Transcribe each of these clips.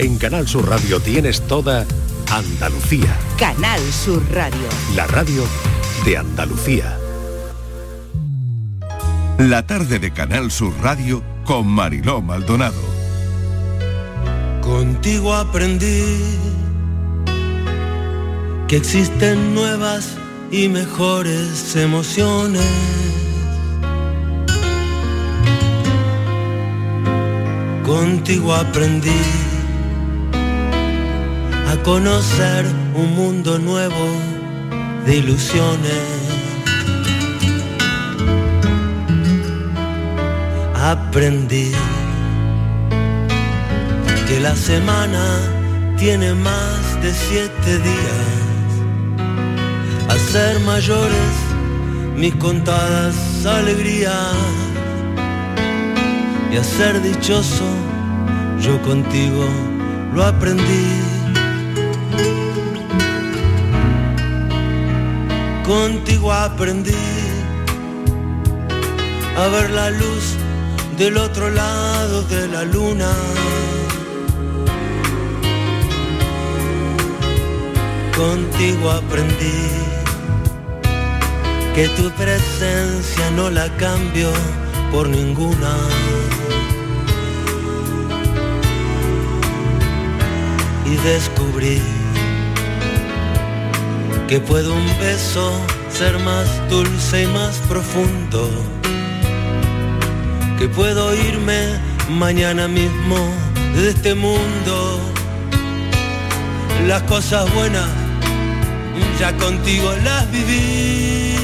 En Canal Sur Radio tienes toda Andalucía. Canal Sur Radio. La radio de Andalucía. La tarde de Canal Sur Radio con Mariló Maldonado. Contigo aprendí que existen nuevas y mejores emociones. Contigo aprendí a conocer un mundo nuevo de ilusiones. Aprendí que la semana tiene más de siete días. A ser mayores mis contadas alegrías y a ser dichoso yo contigo lo aprendí. Contigo aprendí a ver la luz del otro lado de la luna. Contigo aprendí que tu presencia no la cambio por ninguna. Y descubrí que puede un beso ser más dulce y más profundo, que puedo irme mañana mismo de este mundo. Las cosas buenas ya contigo las viví.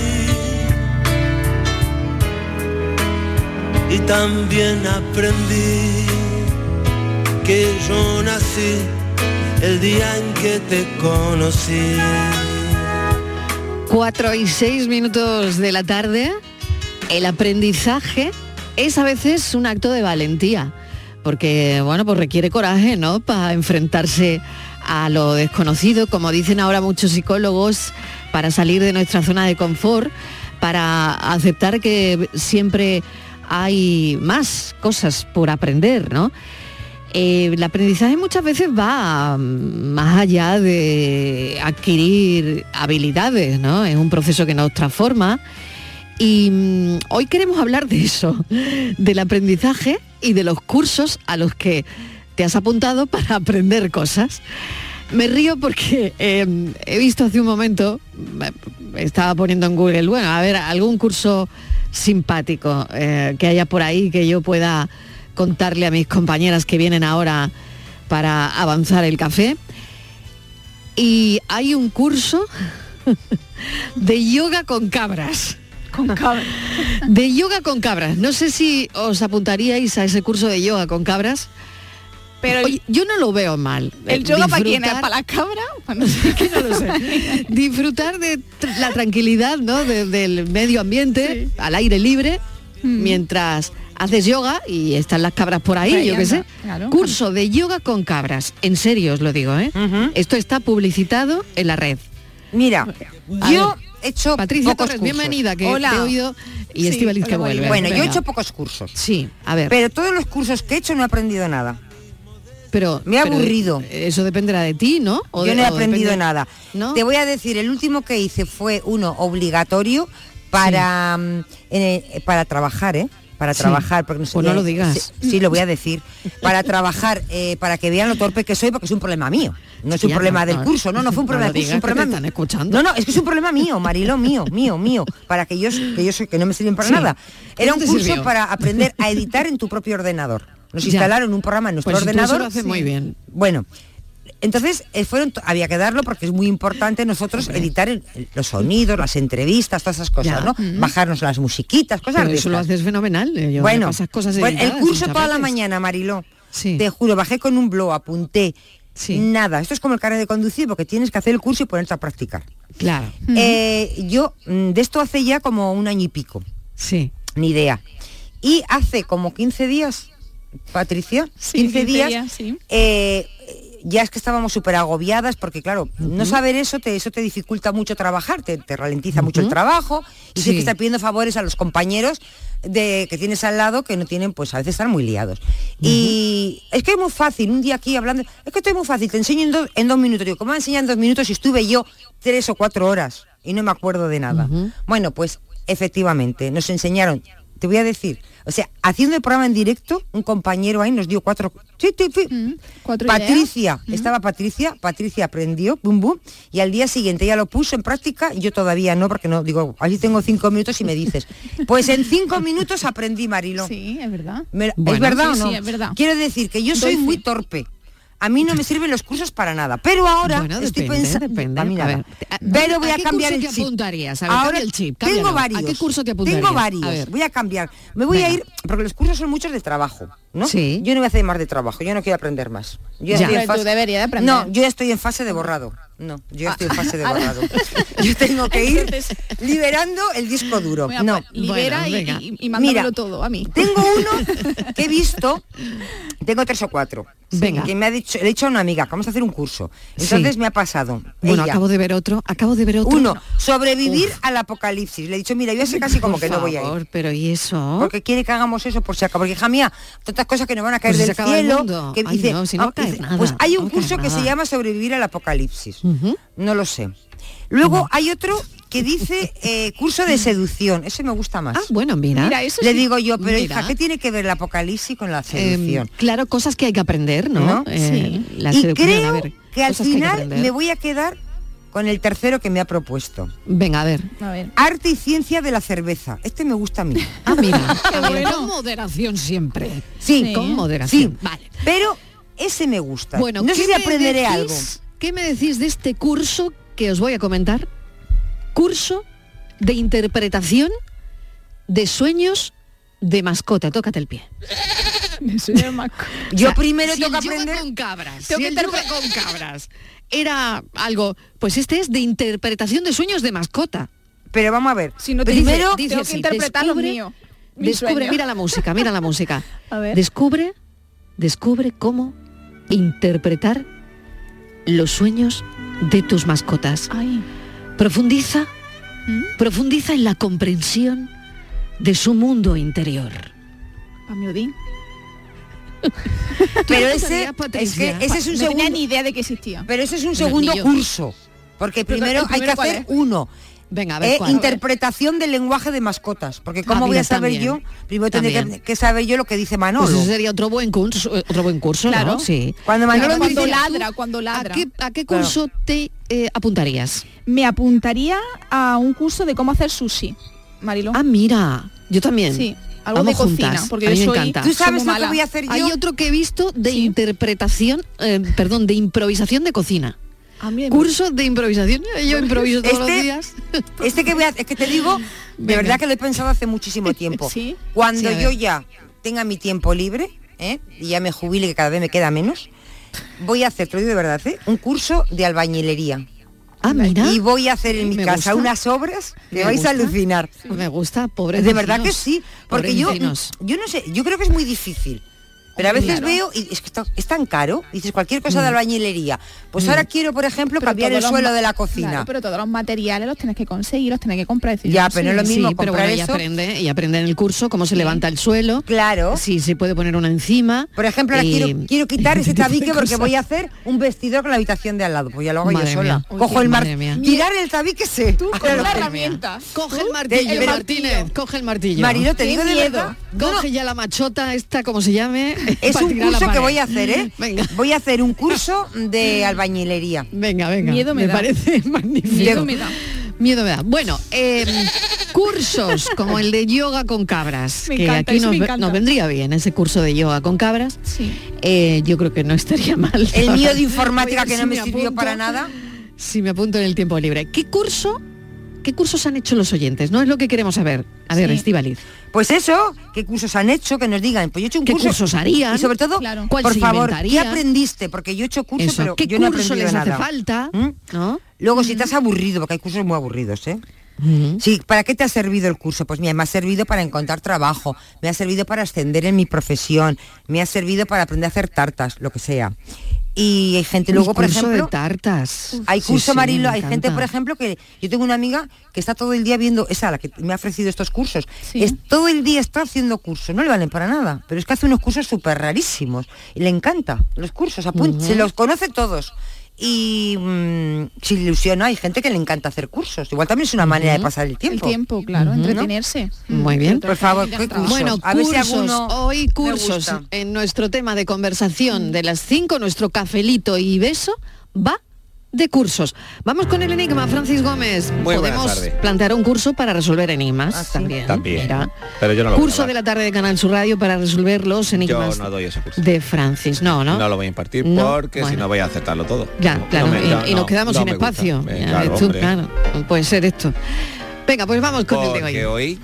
Y también aprendí que yo nací el día en que te conocí. Cuatro y seis minutos de la tarde, el aprendizaje es a veces un acto de valentía, porque bueno, pues requiere coraje, ¿no? Para enfrentarse a lo desconocido, como dicen ahora muchos psicólogos, para salir de nuestra zona de confort, para aceptar que siempre hay más cosas por aprender, ¿no? Eh, el aprendizaje muchas veces va más allá de adquirir habilidades, ¿no? Es un proceso que nos transforma. Y mm, hoy queremos hablar de eso, del aprendizaje y de los cursos a los que te has apuntado para aprender cosas. Me río porque eh, he visto hace un momento, estaba poniendo en Google, bueno, a ver, algún curso simpático eh, que haya por ahí que yo pueda contarle a mis compañeras que vienen ahora para avanzar el café. Y hay un curso de yoga con cabras. Con cabras. De yoga con cabras. No sé si os apuntaríais a ese curso de yoga con cabras. Pero Oye, yo no lo veo mal. ¿El yoga para quién ¿Para la cabra? Bueno, que no lo sé. Disfrutar de la tranquilidad, ¿no? De- del medio ambiente, al aire libre, mientras haces yoga y están las cabras por ahí, Ahí yo qué sé. claro. Curso de yoga con cabras. En serio os lo digo, ¿eh? Esto está publicitado en la red. Mira, A yo ver, he hecho Patricia pocos Torres, cursos. bienvenida, que Hola. te he oído y Sí, Estivaliz que vuelve. Bueno, yo he hecho pocos cursos. Sí, a ver. Pero todos los cursos que he hecho no he aprendido nada. pero, me ha aburrido. Eso dependerá de ti, ¿no? O yo de- no he aprendido depende- nada. ¿No? Te voy a decir, el último que hice fue uno obligatorio para, mm, para trabajar, ¿eh? Para Sí. trabajar, porque no sé Pues no lo digas. Sí, sí, lo voy a decir. Para trabajar, eh, para que vean lo torpe que soy, porque es un problema mío. No es un Ya, problema no, del no, curso, no, no fue un problema del curso, es un problema están escuchando. No, no, es que es un problema mío, Marilo, mío, mío, mío, para que yo, que yo soy, que no me sirven para Sí. nada. ¿Qué Era un curso sirvió? para aprender a editar en tu propio ordenador. Nos Ya. instalaron un programa en nuestro Pues ordenador. lo haces muy bien. Bueno, entonces eh, fueron, había que darlo porque es muy importante nosotros editar el- el- los sonidos, las entrevistas, todas esas cosas, Ya. ¿no? Bajarnos las musiquitas, cosas Pero de eso lo haces fenomenal. eh, yo Bueno, pasas cosas el curso toda la mañana, Mariló. Sí. Te juro, bajé con un blog, apunté. Sí. Nada, esto es como el carnet de conducir porque tienes que hacer el curso y ponerte a practicar. Claro. Eh, yo mm, de esto hace ya como un año y pico, Sí. ni idea. Y hace como 15 días, Patricia, Sí, 15, 15 días, días, sí. eh, ya es que estábamos súper agobiadas porque claro, no saber eso te, eso te dificulta mucho trabajar, te, te ralentiza mucho el trabajo y Sí. que estar pidiendo favores a los compañeros de que tienes al lado que no tienen, pues a veces están muy liados. Y es que es muy fácil, un día aquí hablando, es que estoy muy fácil, te enseño en, dos- en dos minutos. Digo, ¿cómo me enseñan en dos minutos si estuve yo tres o cuatro horas y no me acuerdo de nada? Bueno, pues efectivamente, nos enseñaron, te voy a decir, o sea, haciendo el programa en directo, un compañero ahí nos dio cuatro... Sí, sí, sí. Mm, cuatro Patricia, estaba Patricia, Patricia aprendió, bum bum, y al día siguiente ya lo puso en práctica, yo todavía no, porque no, digo, así tengo cinco minutos y me dices, pues en cinco minutos aprendí, Marilo. Sí, es verdad. Me- ¿Es verdad sí, o no? sí, es verdad. Quiero decir que yo soy Doy muy fe. torpe. A mí no me sirven los cursos para nada. Pero ahora Bueno, estoy depende, pensando. depende. A mí A nada. ver, ¿a- pero voy a a, qué cambiar curso el te chip. apuntarías? A ver, ahora el chip, tengo varios. ¿A qué curso te apuntarías? Tengo A varios. ver. Voy a cambiar. Me voy a ir porque los cursos son muchos de trabajo, ¿no? Sí. Yo no voy a hacer más de trabajo. Yo no quiero aprender más. Yo Ya. estoy en Pero tú deberías de aprender. No, yo ya estoy en fase de borrado. No, yo estoy en fase de borrado. yo tengo que ir liberando el disco duro. No. libera Bueno, y- venga. y, y mándamelo todo a mí. Tengo uno que he visto, tengo tres o cuatro. Venga. Que me ha dicho, le he dicho a una amiga, que vamos a hacer un curso. Entonces Sí. me ha pasado. Bueno, ella, acabo de ver otro, acabo de ver otro. uno, sobrevivir al apocalipsis. Le he dicho, mira, yo sé casi como Por que no voy a ir. pero ¿y eso? Porque quiere que hagamos eso por si acaso. Porque hija mía, tantas cosas que nos van a caer Pues se del cielo. mundo. Que Ay, dice, no, si no va a ah, caer dice, nada, Pues hay un curso que se llama sobrevivir al apocalipsis. No lo sé. Luego hay otro que dice eh, curso de seducción. Ese me gusta más. Ah, bueno, mira. Mira, eso Le sí. digo yo, pero Mira. hija, ¿qué tiene que ver el apocalipsis con la Em, seducción? claro, cosas que hay que aprender, ¿no? ¿No? Eh, Sí. La y a creo ver, que al final me voy a quedar con el tercero que me ha propuesto. Venga, a ver. A ver. Arte y ciencia de la cerveza. Este me gusta a mí. Ah, mira. Qué bueno. Con moderación siempre. Sí, Sí. Con sí. moderación. Vale. Pero ese me gusta. Bueno, no sé ¿qué si aprenderé decís- algo. ¿Qué me decís de este curso que os voy a comentar? Curso de interpretación de sueños de mascota. Tócate el pie. Yo O sea, primero si tengo que aprender. con cabras. Tengo si que con cabras era algo, pues este es de interpretación de sueños de mascota. Pero vamos a ver. Si no te primero, dice tengo así, que interpretar descubre- míos. mi Descubre, sueño. mira la música, mira la música. A ver. Descubre, descubre cómo interpretar los sueños de tus mascotas. Ay. Profundiza, ¿Mm? profundiza en la comprensión de su mundo interior. Pa' mi Odín. pero ¿Tú ese, es que ese es un no tenía segundo. ni idea de que existía. Pero ese es un segundo curso. Porque primero ¿el hay que hacer es? uno. Venga, a ver Eh, cuál. interpretación del lenguaje de mascotas. Porque cómo voy mira, a saber también. yo, primero tendré que, que saber yo lo que dice Manolo. Pues ese sería otro buen curso, otro buen curso, Claro. ¿no? Sí. Cuando Manolo Claro, me cuando dice, ladra, cuando ¿A ladra. qué, a qué curso te eh, apuntarías? Me apuntaría a un curso de cómo hacer sushi, Marilo. Ah, mira, yo también. sí, algo Vamos de cocina, juntas. porque A mí yo me soy encanta. ¿Tú sabes lo que voy a hacer yo? Hay otro que he visto de Sí. interpretación, eh, perdón, de improvisación de cocina. A mí me- Curso de improvisación. Yo improviso todos los Este- días. Este que voy a, es que te digo, de Venga. verdad que lo he pensado hace muchísimo tiempo. Sí. Cuando Sí, yo ya tenga mi tiempo libre, ¿eh? y ya me jubile, que cada vez me queda menos, voy a hacer, te lo digo de verdad, ¿eh? un curso de albañilería. Ah, mira. Y voy a hacer en mi Me casa gusta. unas obras que vais gusta. a alucinar. Me gusta, pobre De verdad que sí, porque yo, yo no sé, yo creo que es muy difícil. Pero a veces Claro. veo, y es que está- es tan caro, dices cualquier cosa de albañilería. Pues ahora quiero, por ejemplo, Pero cambiar el suelo de la cocina. Claro, pero todos los materiales los tienes que conseguir, los tienes que comprar. decir, Ya, yo pero no es lo mismo Sí, pero bueno, eso. aprende, ella aprende en el curso cómo se levanta el suelo. Claro. Si se puede poner una encima. Por ejemplo, ahora y- quiero, quiero quitar ese tabique porque voy a hacer un vestidor con la habitación de al lado. Pues ya lo hago Madre yo sola. mía. Cojo Uy, el mar... madre mía. Tirar el tabique sé. Tú con una herramienta. Coge el martillo, Martínez, martillo. coge el martillo. Marilo, te digo de miedo. Coge ya la machota esta, como se llame. Es un curso que voy a hacer, ¿eh? Venga. Voy a hacer un curso de albañilería. Venga, venga. Miedo me da. parece magnífico. Miedo me da. Miedo me da. Bueno, eh, cursos como el de yoga con cabras, Me que encanta, aquí nos, vendría bien ese curso de yoga con cabras. Sí. Eh, yo creo que no estaría mal. El mío de informática que si no me sirvió apunto. para nada. Si me apunto en el tiempo libre. ¿Qué curso? ¿Qué cursos han hecho los oyentes? No es lo que queremos saber. A ver, Sí. Estivaliz. Pues eso, ¿qué cursos han hecho? Que nos digan. Pues yo he hecho un ¿Qué curso. cursos harían? Y sobre todo, Claro. ¿Cuál por favor, ¿qué aprendiste? Porque yo he hecho cursos, pero ¿Qué yo no he curso aprendido les hace falta? ¿Mm? ¿No? Luego, si te has aburrido, porque hay cursos muy aburridos, ¿eh? Ujú. Sí, ¿para qué te ha servido el curso? Pues mira, me ha servido para encontrar trabajo, me ha servido para ascender en mi profesión, me ha servido para aprender a hacer tartas, lo que sea. Y hay gente luego, por ejemplo, de tartas. hay curso sí, Marilo, hay gente, por ejemplo, que yo tengo una amiga que está todo el día viendo, esa la que me ha ofrecido estos cursos, Sí. es todo el día está haciendo cursos, no le valen para nada, pero es que hace unos cursos súper rarísimos y le encanta los cursos, apun- se los conoce todos. Y mm, se ilusiona, hay gente que le encanta hacer cursos. Igual también es una manera de pasar el El tiempo. tiempo, claro, entretenerse. Muy bien. Por favor, ¿qué cursos? Bueno, A ver si cursos, alguno hoy cursos en nuestro tema de conversación de las 5, nuestro cafelito y beso va de cursos. Vamos con el enigma, Francis Gómez. Muy Podemos plantear un curso para resolver enigmas Ah, también. También. Mira. Pero yo no lo voy a Curso de la tarde de Canal Sur Radio para resolver los Yo enigmas no doy ese curso. de Francis. No, ¿no? No lo voy a impartir No, porque si no voy a aceptarlo todo. Ya, No, claro, no me- y, no, y nos no, quedamos no sin espacio. Eh, claro, tú, puede ser esto. Venga, pues vamos con el de hoy. hoy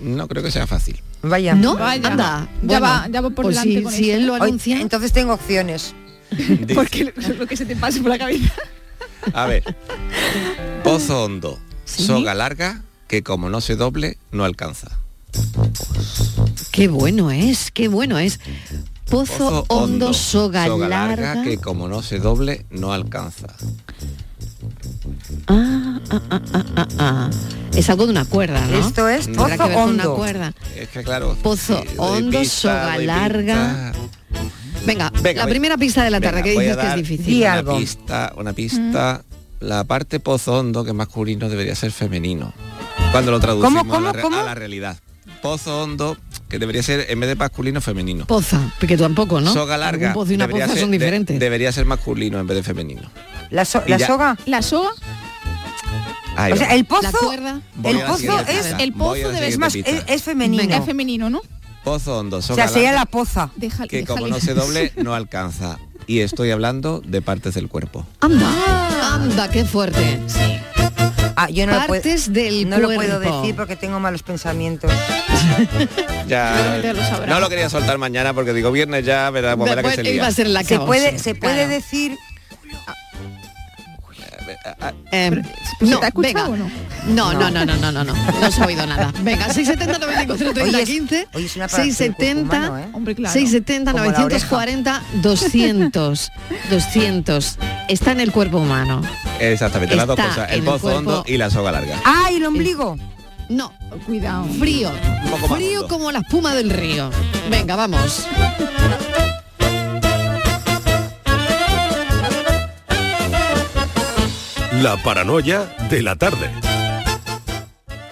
no creo que sea fácil. Vaya. No, Vaya. anda. Ya va- ya va por pues delante si, con si esto. él lo Hoy- anuncia. entonces tengo opciones. Porque lo, lo que se te pase por la cabeza. A ver. Pozo hondo, Sí. soga larga, que como no se doble, no alcanza. Qué bueno es, qué bueno es. Pozo, hondo, soga, larga. que como no se doble, no alcanza. Ah, ah, ah, ah, ah, ah. Es algo de una cuerda, ¿no? Esto es pozo que ver con una hondo. cuerda. Es que claro. Pozo sí, hondo, pista, soga larga. pista. Venga, Venga, la voy- primera pista de la tarde, Venga, que dices que es difícil. Di Una algo. pista, una pista. La parte pozo hondo, que es masculino, debería ser femenino. Cuando lo traducimos ¿Cómo, cómo, a, la, re- cómo? a la realidad. Pozo hondo, que debería ser en vez de masculino, femenino. Poza, porque tampoco, ¿no? Soga larga. Un pozo y una poza ser- son de- diferentes. debería ser masculino en vez de femenino. La, so- la soga. La soga, Ahí O va. sea, el la pozo, cuerda. Voy el la pozo es- el pozo la debe es más, es, es femenino. Venga. es femenino, ¿no? Pozo hondo, o sea, sería la poza. Deja- que como déjale. no se doble, no alcanza. Y estoy hablando de partes del cuerpo. Anda, anda, qué fuerte. Ah, yo no lo puedo, Partes del no lo puedo cuerpo. decir porque tengo malos pensamientos. Ya lo no lo quería soltar mañana porque digo viernes ya verá, verá que se lía. a ser la Se causa, puede, se puede claro. decir Eh, ¿se te ha escuchado venga. o no? No, no, no, no, no, no, no, no se ha oído nada. Venga, 670 94 30 Oye, es- 15, oye, es una para el cuerpo 670 humano, ¿eh? Hombre, claro. 670 Como la 940 200 200 está en el cuerpo humano. Exactamente, las dos cosas, el pozo hondo y la soga larga. ¡Ah, y el ombligo! No, Cuidado. frío. Un poco más Frío hondo. como la espuma del río. Venga, vamos. La paranoia de la tarde.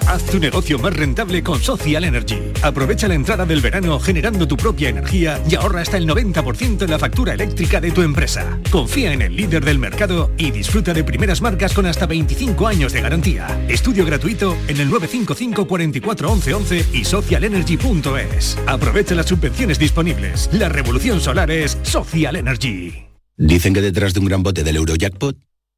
Haz tu negocio más rentable con Social Energy. Aprovecha la entrada del verano generando tu propia energía y ahorra hasta el 90% en la factura eléctrica de tu empresa. Confía en el líder del mercado y disfruta de primeras marcas con hasta 25 años de garantía. Estudio gratuito en el 955 44 11 11 y socialenergy.es. Aprovecha las subvenciones disponibles. La revolución solar es Social Energy. Dicen que detrás de un gran bote del Eurojackpot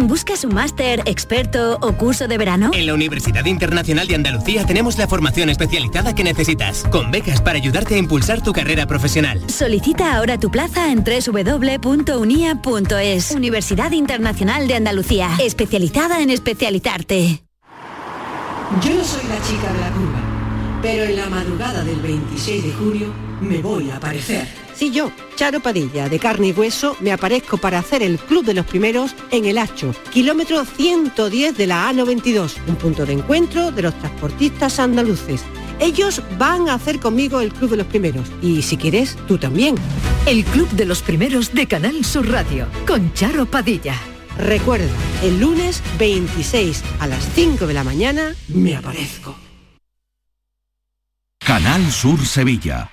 ¿Buscas un máster, experto o curso de verano? En la Universidad Internacional de Andalucía tenemos la formación especializada que necesitas, con becas para ayudarte a impulsar tu carrera profesional. Solicita ahora tu plaza en www.unia.es. Universidad Internacional de Andalucía, especializada en especializarte. Yo soy la chica de la curva, pero en la madrugada del 26 de julio me voy a aparecer. Sí, yo, Charo Padilla, de carne y hueso, me aparezco para hacer el Club de los Primeros en El Hacho, kilómetro 110 de la A92, un punto de encuentro de los transportistas andaluces. Ellos van a hacer conmigo el Club de los Primeros y si quieres, tú también. El Club de los Primeros de Canal Sur Radio, con Charo Padilla. Recuerda, el lunes 26 a las 5 de la mañana me aparezco. Canal Sur Sevilla.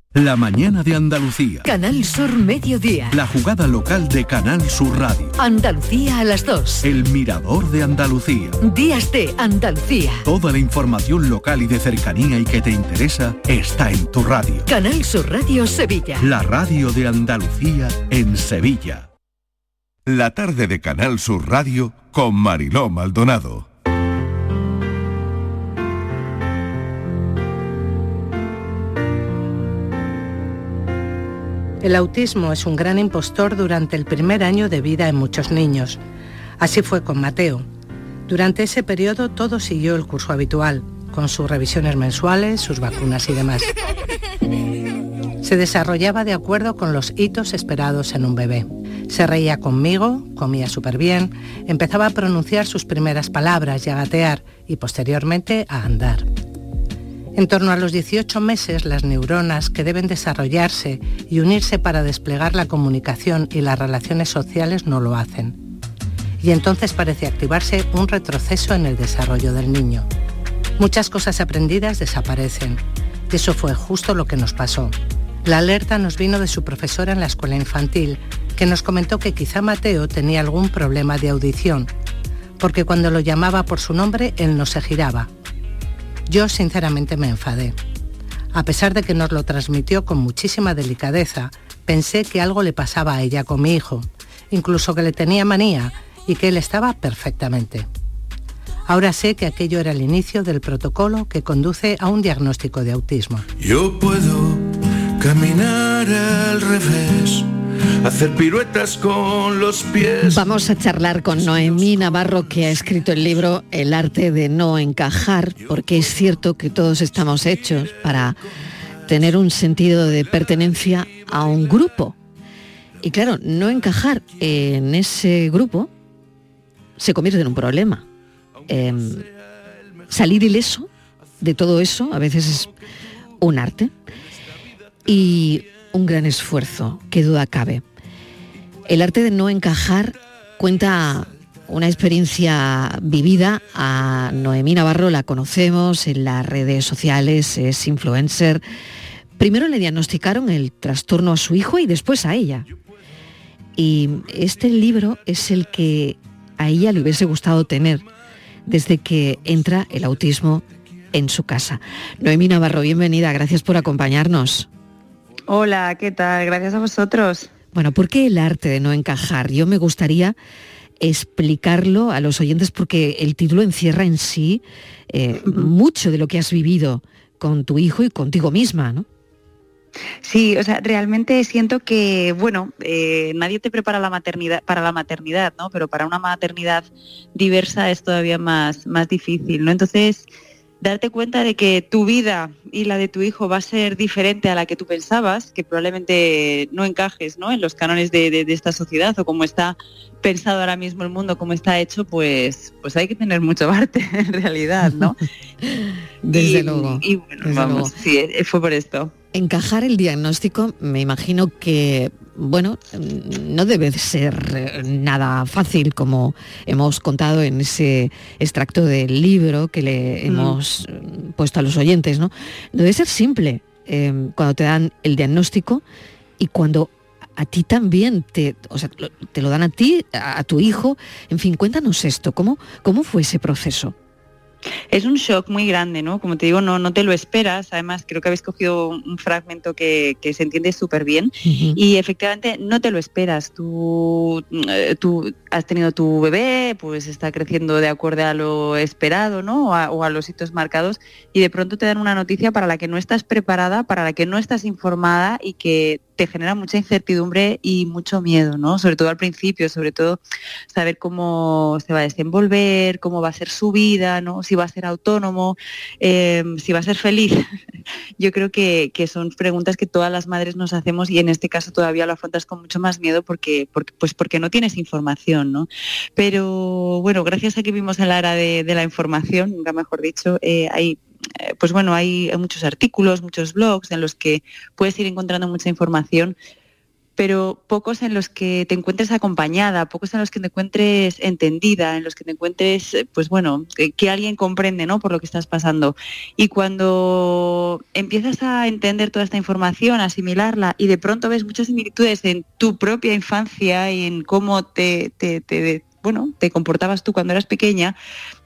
La mañana de Andalucía. Canal Sur Mediodía. La jugada local de Canal Sur Radio. Andalucía a las 2. El mirador de Andalucía. Días de Andalucía. Toda la información local y de cercanía y que te interesa está en tu radio. Canal Sur Radio Sevilla. La radio de Andalucía en Sevilla. La tarde de Canal Sur Radio con Mariló Maldonado. El autismo es un gran impostor durante el primer año de vida en muchos niños. Así fue con Mateo. Durante ese periodo todo siguió el curso habitual, con sus revisiones mensuales, sus vacunas y demás. Se desarrollaba de acuerdo con los hitos esperados en un bebé. Se reía conmigo, comía súper bien, empezaba a pronunciar sus primeras palabras y a gatear y posteriormente a andar. En torno a los 18 meses, las neuronas que deben desarrollarse y unirse para desplegar la comunicación y las relaciones sociales no lo hacen. Y entonces parece activarse un retroceso en el desarrollo del niño. Muchas cosas aprendidas desaparecen. Eso fue justo lo que nos pasó. La alerta nos vino de su profesora en la escuela infantil, que nos comentó que quizá Mateo tenía algún problema de audición, porque cuando lo llamaba por su nombre, él no se giraba yo sinceramente me enfadé. A pesar de que nos lo transmitió con muchísima delicadeza, pensé que algo le pasaba a ella con mi hijo, incluso que le tenía manía y que él estaba perfectamente. Ahora sé que aquello era el inicio del protocolo que conduce a un diagnóstico de autismo. Yo puedo caminar al revés hacer piruetas con los pies. Vamos a charlar con Noemí Navarro, que ha escrito el libro El arte de no encajar, porque es cierto que todos estamos hechos para tener un sentido de pertenencia a un grupo. Y claro, no encajar en ese grupo se convierte en un problema. Em, salir ileso de todo eso a veces es un arte y un gran esfuerzo, qué duda cabe. El arte de no encajar cuenta una experiencia vivida. A Noemí Navarro la conocemos en las redes sociales, es influencer. Primero le diagnosticaron el trastorno a su hijo y después a ella. Y este libro es el que a ella le hubiese gustado tener desde que entra el autismo en su casa. Noemí Navarro, bienvenida, gracias por acompañarnos. Hola, ¿qué tal? Gracias a vosotros. Bueno, ¿por qué el arte de no encajar? Yo me gustaría explicarlo a los oyentes porque el título encierra en sí eh, mucho de lo que has vivido con tu hijo y contigo misma, ¿no? Sí, o sea, realmente siento que, bueno, eh, nadie te prepara la maternidad, para la maternidad, ¿no? Pero para una maternidad diversa es todavía más, más difícil, ¿no? Entonces, darte cuenta de que tu vida y la de tu hijo va a ser diferente a la que tú pensabas, que probablemente no encajes ¿no? en los cánones de, esta sociedad o como está pensado ahora mismo el mundo, como está hecho, pues, pues hay que tener mucho arte en realidad, ¿no? Desde luego. Y bueno, vamos, sí, eh, fue por esto. Encajar el diagnóstico, me imagino que bueno, no debe ser eh, nada fácil como hemos contado en ese extracto del libro que le mm. hemos mm, puesto a los oyentes, ¿no? Debe ser simple em, cuando te dan el diagnóstico y cuando a ti también te, o sea, te lo dan a ti, a, tu hijo. En fin, cuéntanos esto, ¿cómo, cómo fue ese proceso? Es un shock muy grande, ¿no? Como te digo, no, no te lo esperas. Además, creo que habéis cogido un fragmento que, se entiende súper bien. Y efectivamente no te lo esperas. Tú, eh, tú has tenido tu bebé, pues está creciendo de acuerdo a lo esperado, ¿no? O a, o a, los hitos marcados. Y de pronto te dan una noticia para la que no estás preparada, para la que no estás informada y que te genera mucha incertidumbre y mucho miedo, ¿no? Sobre todo al principio, sobre todo saber cómo se va a desenvolver, cómo va a ser su vida, ¿no? Si va a ser autónomo, em, si va a ser feliz. Yo creo que, son preguntas que todas las madres nos hacemos y en este caso todavía lo afrontas con mucho más miedo porque, porque pues porque no tienes información, ¿no? Pero bueno, gracias a que vimos en la era de, la información, nunca mejor dicho, eh, hay pues bueno, hay muchos artículos, muchos blogs en los que puedes ir encontrando mucha información, pero pocos en los que te encuentres acompañada, pocos en los que te encuentres entendida, en los que te encuentres, eh, pues bueno, que, alguien comprende, ¿no? Por lo que estás pasando. Y cuando empiezas a entender toda esta información, asimilarla y de pronto ves muchas similitudes en tu propia infancia y en cómo te, te, te bueno, te comportabas tú cuando eras pequeña,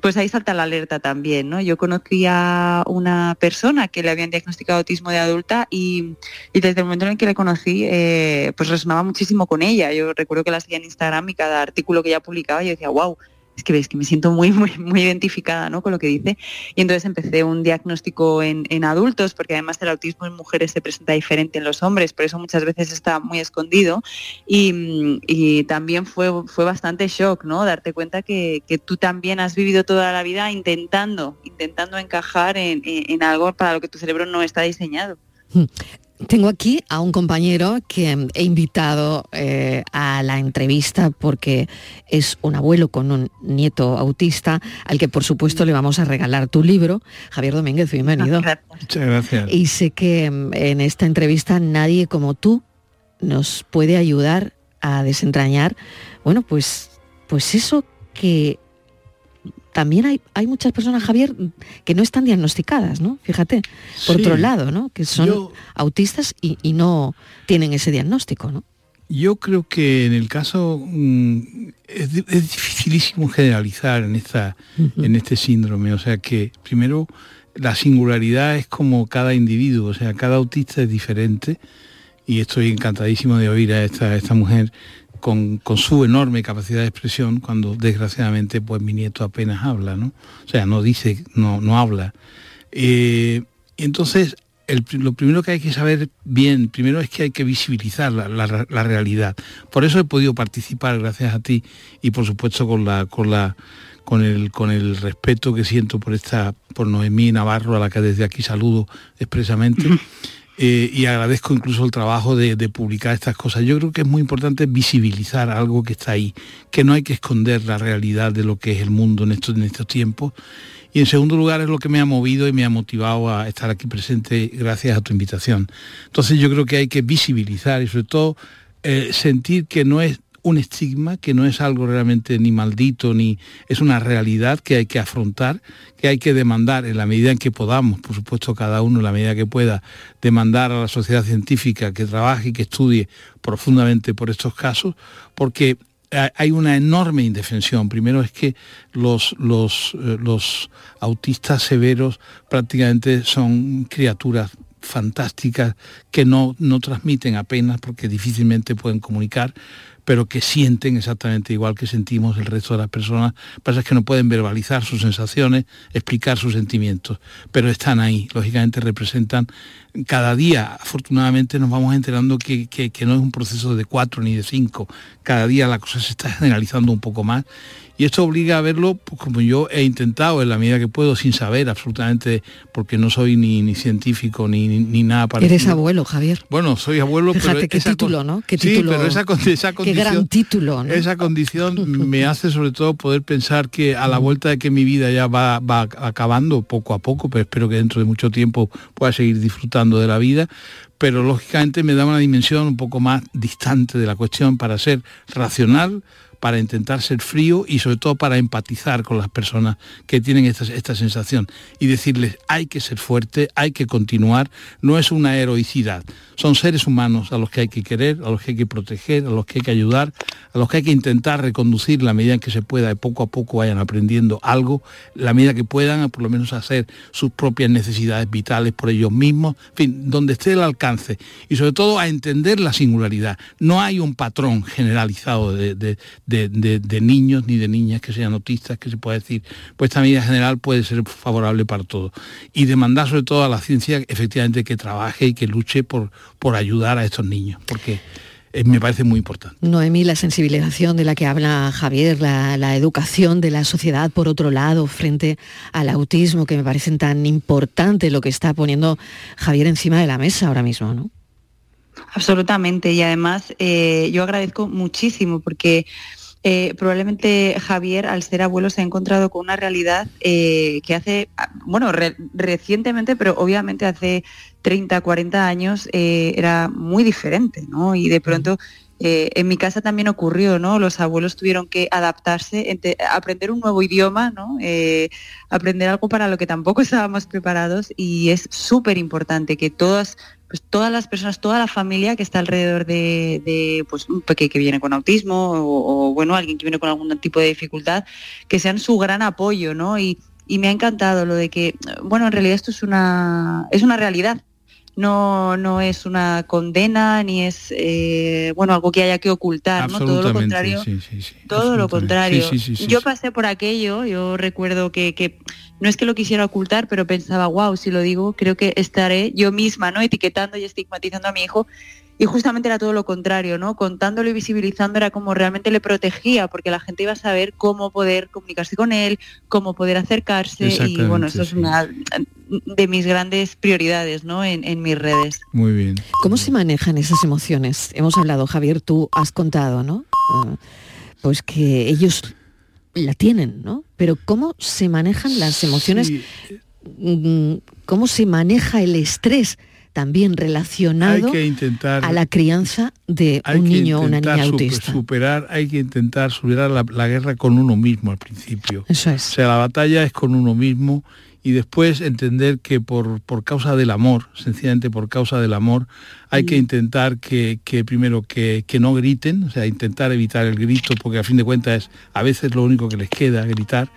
pues ahí salta la alerta también, ¿no? Yo conocí a una persona que le habían diagnosticado autismo de adulta y, desde el momento en el que le conocí, eh, pues resonaba muchísimo con ella. Yo recuerdo que la seguía en Instagram y cada artículo que ella publicaba yo decía, wow, es que ves que me siento muy, muy, muy identificada ¿no? con lo que dice. Y entonces empecé un diagnóstico en, adultos, porque además el autismo en mujeres se presenta diferente en los hombres, por eso muchas veces está muy escondido. Y, también fue, fue bastante shock, ¿no? Darte cuenta que, tú también has vivido toda la vida intentando, intentando encajar en, en algo para lo que tu cerebro no está diseñado. Tengo aquí a un compañero que he invitado eh, a la entrevista porque es un abuelo con un nieto autista al que por supuesto le vamos a regalar tu libro. Javier Domínguez, bienvenido. Muchas gracias. Y sé que mm, en esta entrevista nadie como tú nos puede ayudar a desentrañar, bueno, pues, pues eso que también hay, hay muchas personas, Javier, que no están diagnosticadas, ¿no? Fíjate, por otro lado, ¿no? Que son autistas y, no tienen ese diagnóstico, ¿no? Yo creo que en el caso mm, es, dificilísimo generalizar en, esta, en este síndrome. O sea que primero la singularidad es como cada individuo, o sea, cada autista es diferente y estoy encantadísimo de oír a esta, a esta mujer con, su enorme capacidad de expresión cuando desgraciadamente pues mi nieto apenas habla, ¿no? O sea, no dice, no, no habla. Eh, entonces, lo primero que hay que saber bien, primero es que hay que visibilizar la, realidad. Por eso he podido participar gracias a ti y por supuesto con la, con la con el, con el respeto que siento por esta, por Noemí Navarro, a la que desde aquí saludo expresamente. Eh, y agradezco incluso el trabajo de, publicar estas cosas. Yo creo que es muy importante visibilizar algo que está ahí, que no hay que esconder la realidad de lo que es el mundo en estos, tiempos. Y en segundo lugar es lo que me ha movido y me ha motivado a estar aquí presente gracias a tu invitación. Entonces yo creo que hay que visibilizar y sobre todo eh, sentir que no es un estigma que no es algo realmente ni maldito, ni es una realidad que hay que afrontar, que hay que demandar en la medida en que podamos, por supuesto cada uno en la medida que pueda, demandar a la sociedad científica que trabaje y que estudie profundamente por estos casos, porque hay una enorme indefensión. Primero es que los, los, eh, los autistas severos prácticamente son criaturas fantásticas que no, no transmiten apenas porque difícilmente pueden comunicar, pero que sienten exactamente igual que sentimos el resto de las personas. Pasa es que no pueden verbalizar sus sensaciones, explicar sus sentimientos, pero están ahí, lógicamente representan cada día, afortunadamente nos vamos enterando que, que, no es un proceso de cuatro ni de cinco, cada día la cosa se está generalizando un poco más y esto obliga a verlo pues, como yo he intentado en la medida que puedo sin saber absolutamente porque no soy ni, ni científico ni, ni, nada para eres abuelo Javier. Bueno soy abuelo pero qué título no ¿Qué título, sí pero esa, esa condición qué gran título esa condición me hace sobre todo poder pensar que a la vuelta de que mi vida ya va, va acabando poco a poco pero espero que dentro de mucho tiempo pueda seguir disfrutando de la vida pero lógicamente me da una dimensión un poco más distante de la cuestión para ser racional, para intentar ser frío y sobre todo para empatizar con las personas que tienen esta, esta sensación y decirles hay que ser fuerte, hay que continuar, no es una heroicidad, son seres humanos a los que hay que querer, a los que hay que proteger, a los que hay que ayudar, a los que hay que intentar reconducir la medida en que se pueda y poco a poco vayan aprendiendo algo, la medida que puedan, por lo menos hacer sus propias necesidades vitales por ellos mismos, en fin, donde esté el alcance y sobre todo a entender la singularidad. No hay un patrón generalizado de de, de, niños ni de niñas que sean autistas, que se pueda decir, pues esta medida general puede ser favorable para todos. Y demandar sobre todo a la ciencia efectivamente que trabaje y que luche por, por ayudar a estos niños, porque eh, me parece muy importante. Noemí, la sensibilización de la que habla Javier, la, educación de la sociedad, por otro lado, frente al autismo, que me parece tan importante lo que está poniendo Javier encima de la mesa ahora mismo, ¿no? Absolutamente, y además eh, yo agradezco muchísimo porque eh, probablemente Javier, al ser abuelo, se ha encontrado con una realidad que hace, bueno, recientemente, pero obviamente hace 30, 40 años eh, era muy diferente, ¿no? Y de pronto eh, en mi casa también ocurrió, ¿no? Los abuelos tuvieron que adaptarse, aprender un nuevo idioma, ¿no? Eh, aprender algo para lo que tampoco estábamos preparados y es súper importante que todas, pues todas las personas, toda la familia que está alrededor de, pues un pequeño que viene con autismo o, bueno, alguien que viene con algún tipo de dificultad, que sean su gran apoyo, ¿no? Y, y me ha encantado lo de que, bueno, en realidad esto es una, es una realidad, no, no es una condena ni es eh, bueno algo que haya que ocultar, ¿no? Todo lo contrario. todo lo contrario. yo pasé por aquello, yo recuerdo que, que, no es que lo quisiera ocultar, pero pensaba, wow, si lo digo, creo que estaré yo misma, ¿no? Etiquetando y estigmatizando a mi hijo y justamente era todo lo contrario, ¿no? Contándolo y visibilizando era como realmente le protegía, porque la gente iba a saber cómo poder comunicarse con él, cómo poder acercarse, y bueno, eso es una de mis grandes prioridades, ¿no? En, mis redes. Muy bien. ¿Cómo se manejan esas emociones? Hemos hablado, Javier, tú has contado, ¿no? Ah, pues que ellos la tienen, ¿no? Pero ¿cómo se manejan las emociones? Mm, ¿Cómo se maneja el estrés? También relacionado a la crianza de un niño o una niña autista. Superar, hay que intentar superar la, guerra con uno mismo al principio. Eso es. O sea, la batalla es con uno mismo y después entender que por, por causa del amor, sencillamente por causa del amor, hay que intentar que, primero que, que, no griten, o sea, intentar evitar el grito, porque a fin de cuentas es a veces lo único que les queda, gritar.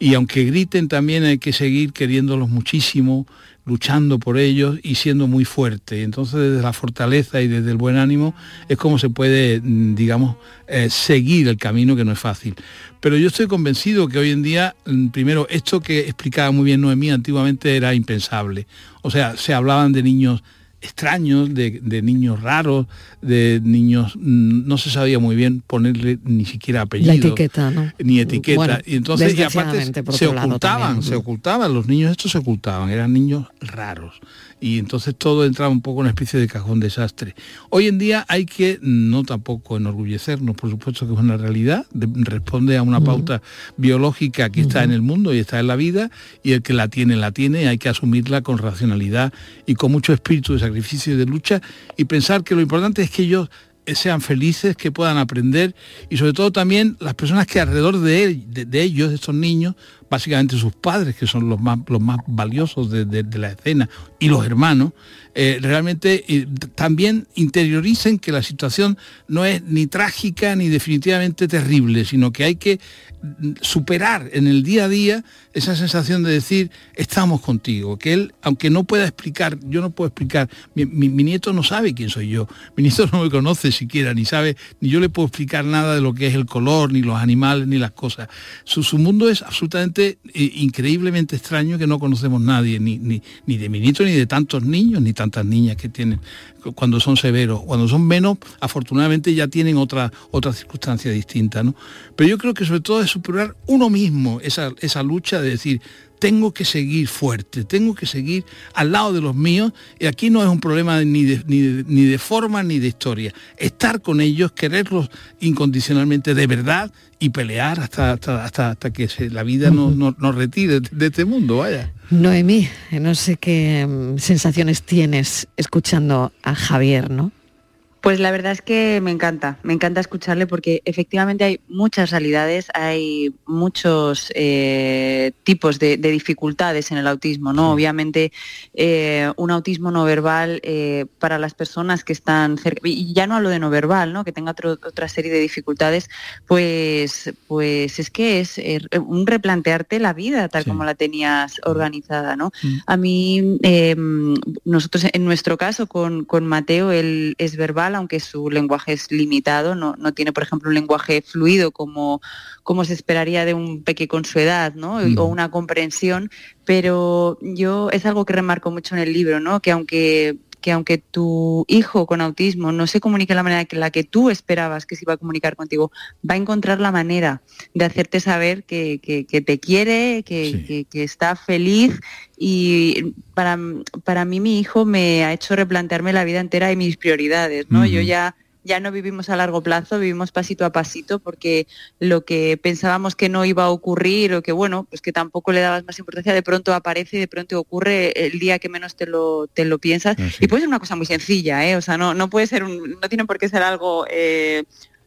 Y aunque griten también hay que seguir queriéndolos muchísimo, luchando por ellos y siendo muy fuerte. Entonces desde la fortaleza y desde el buen ánimo es como se puede, mm, digamos, eh, seguir el camino que no es fácil. Pero yo estoy convencido que hoy en día, mm, primero, esto que explicaba muy bien Noemí antiguamente era impensable. O sea, se hablaban de niños extraños, de, niños raros, de niños, mm, no se sabía muy bien ponerle ni siquiera apellido. La etiqueta, ¿no? Ni etiqueta. y entonces, y aparte, se ocultaban, se ocultaban, los niños estos se ocultaban, eran niños raros y entonces todo entraba un poco en una especie de cajón desastre. Hoy en día hay que no tampoco enorgullecernos, por supuesto que es una realidad, responde a una pauta biológica que está en el mundo y está en la vida y el que la tiene, la tiene, hay que asumirla con racionalidad y con mucho espíritu de sacrificio y de lucha y pensar que lo importante es que ellos sean felices, que puedan aprender y sobre todo también las personas que alrededor de, de, ellos, de estos niños, básicamente sus padres, que son los más, los más valiosos de, la escena, y los hermanos, eh, realmente eh, también interioricen que la situación no es ni trágica ni definitivamente terrible, sino que hay que superar en el día a día esa sensación de decir, estamos contigo, que él, aunque no pueda explicar, yo no puedo explicar, mi, nieto no sabe quién soy yo, mi nieto no me conoce siquiera, ni sabe, ni yo le puedo explicar nada de lo que es el color, ni los animales, ni las cosas. Su, mundo es absolutamente, eh, increíblemente extraño que no conocemos nadie, ni, ni, ni de mi nieto, ni de tantos niños, ni tantas niñas que tienen cuando son severos. Cuando son menos, afortunadamente ya tienen otra, otra circunstancia distinta. ¿no? Pero yo creo que sobre todo es superar uno mismo esa, esa lucha de decir, tengo que seguir fuerte, tengo que seguir al lado de los míos y aquí no es un problema ni de, ni de, forma ni de historia. Estar con ellos, quererlos incondicionalmente de verdad y pelear hasta, hasta, hasta, que la vida nos no, retire de este mundo, vaya. Noemí, no sé qué mm, sensaciones tienes escuchando a Javier, ¿no? Pues la verdad es que me encanta, me encanta escucharle porque efectivamente hay muchas realidades, hay muchos eh, tipos de, dificultades en el autismo, ¿no? Obviamente eh, un autismo no verbal eh, para las personas que están cerca, y ya no hablo de no verbal, ¿no? Que tenga otra serie de dificultades, pues, pues es que es un replantearte la vida tal como la tenías organizada, ¿no? Mm. A mí, nosotros en nuestro caso con, con Mateo, él es verbal aunque su lenguaje es limitado, no, no tiene, por ejemplo, un lenguaje fluido como, como se esperaría de un peque con su edad, ¿no? O una comprensión, pero yo es algo que remarco mucho en el libro, ¿no? Que aunque que aunque tu hijo con autismo no se comunique de la manera que la que tú esperabas que se iba a comunicar contigo, va a encontrar la manera de hacerte saber que, te quiere, que, está feliz. Y para, para mí mi hijo me ha hecho replantearme la vida entera y mis prioridades, ¿no? Yo ya ya no vivimos a largo plazo, vivimos pasito a pasito porque lo que pensábamos que no iba a ocurrir o que bueno, pues que tampoco le dabas más importancia, de pronto aparece y de pronto ocurre el día que menos te lo, te lo piensas. Ah, y puede ser una cosa muy sencilla, ¿eh? o sea, no, no puede ser un, no tiene por qué ser algo eh,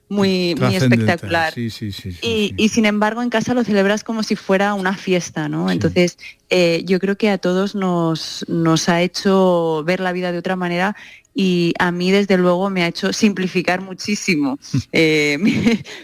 muy, muy espectacular. y, sin embargo en casa lo celebras como si fuera una fiesta, ¿no? Entonces eh, yo creo que a todos nos, nos ha hecho ver la vida de otra manera y a mí desde luego me ha hecho simplificar muchísimo eh,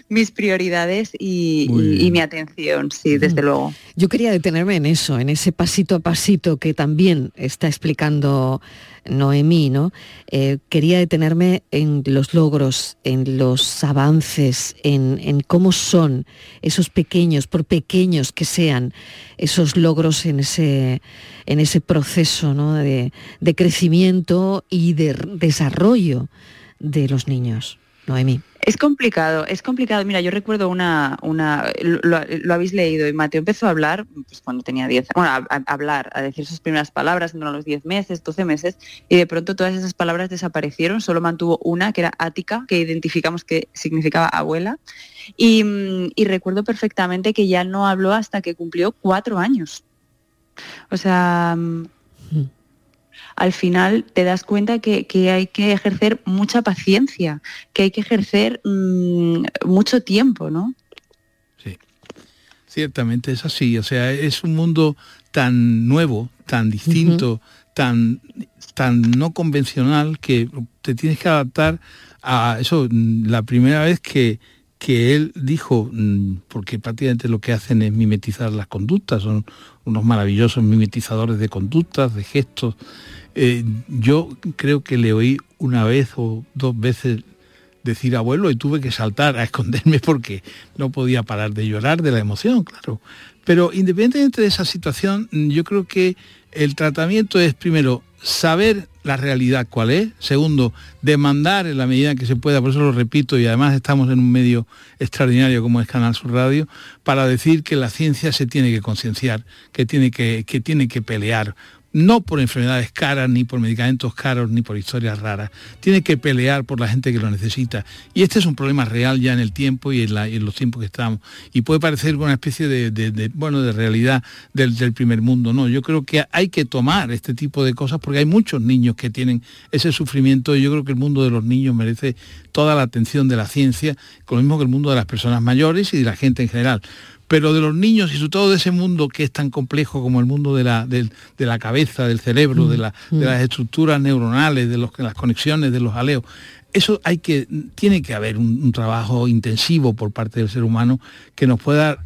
mis prioridades y, mi atención, sí, desde luego. Yo quería detenerme en eso, en ese pasito a pasito que también está explicando Noemí, ¿no? Eh, quería detenerme en los logros, en los avances, en, cómo son esos pequeños, por pequeños que sean, esos logros en ese, en ese proceso de, de crecimiento y de desarrollo de los niños. Noemí. Es complicado, es complicado. Mira, yo recuerdo una, una lo, habéis leído y Mateo empezó a hablar pues, cuando tenía 10, bueno, a, hablar, a decir sus primeras palabras entre los 10 meses, 12 meses, y de pronto todas esas palabras desaparecieron, solo mantuvo una, que era ática, que identificamos que significaba abuela, y, y recuerdo perfectamente que ya no habló hasta que cumplió cuatro años. O sea, al final te das cuenta que, hay que ejercer mucha paciencia, que hay que ejercer mm, mucho tiempo, ¿no? Sí, ciertamente es así. O sea, es un mundo tan nuevo, tan distinto, tan, tan no convencional que te tienes que adaptar a eso. La primera vez que, que él dijo, mm, porque prácticamente lo que hacen es mimetizar las conductas, son unos maravillosos mimetizadores de conductas, de gestos, eh, yo creo que le oí una vez o dos veces decir abuelo y tuve que saltar a esconderme porque no podía parar de llorar de la emoción, claro. Pero independientemente de esa situación, yo creo que el tratamiento es primero saber la realidad cuál es, segundo, demandar en la medida que se pueda, por eso lo repito, y además estamos en un medio extraordinario como es Canal Sur Radio, para decir que la ciencia se tiene que concienciar, que tiene que, que tiene que pelear no por enfermedades caras, ni por medicamentos caros, ni por historias raras. Tiene que pelear por la gente que lo necesita. Y este es un problema real ya en el tiempo y en, los tiempos que estamos. Y puede parecer una especie de, bueno, de realidad del, primer mundo. No, yo creo que hay que tomar este tipo de cosas porque hay muchos niños que tienen ese sufrimiento y yo creo que el mundo de los niños merece toda la atención de la ciencia, con lo mismo que el mundo de las personas mayores y de la gente en general pero de los niños y sobre todo de ese mundo que es tan complejo como el mundo de la, de, la cabeza, del cerebro, de, mm, mm. las estructuras neuronales, de los, las conexiones, de los aleos. Eso hay que, tiene que haber un, trabajo intensivo por parte del ser humano que nos pueda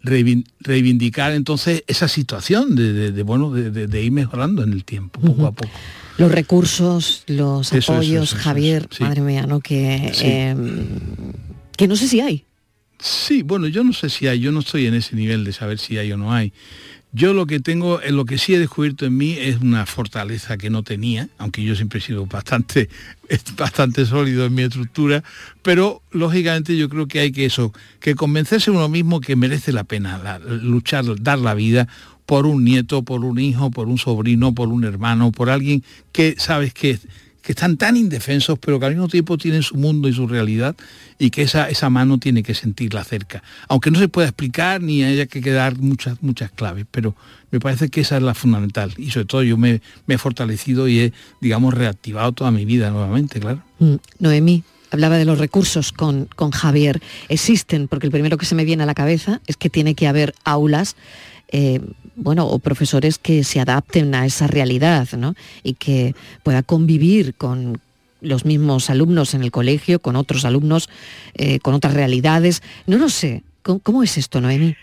reivindicar entonces esa situación de, bueno de, ir mejorando en el tiempo poco a poco. Los recursos los apoyos Javier madre mía no que em, que no sé si hay Sí, bueno, yo no sé si hay, yo no estoy en ese nivel de saber si hay o no hay. Yo lo que tengo, lo que sí he descubierto en mí es una fortaleza que no tenía, aunque yo siempre he sido bastante, bastante sólido en mi estructura, pero lógicamente yo creo que hay que eso, que convencerse uno mismo que merece la pena luchar, dar la vida por un nieto, por un hijo, por un sobrino, por un hermano, por alguien que sabes que que están tan indefensos, pero que al mismo tiempo tienen su mundo y su realidad y que esa, esa mano tiene que sentirla cerca. Aunque no se pueda explicar ni haya que quedar muchas, muchas claves, pero me parece que esa es la fundamental. Y sobre todo yo me, he fortalecido y he, digamos, reactivado toda mi vida nuevamente, claro. Mm, Noemí, hablaba de los recursos con, con, Javier. Existen, porque el primero que se me viene a la cabeza es que tiene que haber aulas eh, bueno, o profesores que se adapten a esa realidad, ¿no? Y que pueda convivir con los mismos alumnos en el colegio, con otros alumnos, eh, con otras realidades. No lo sé. ¿Cómo, es esto, Noemi?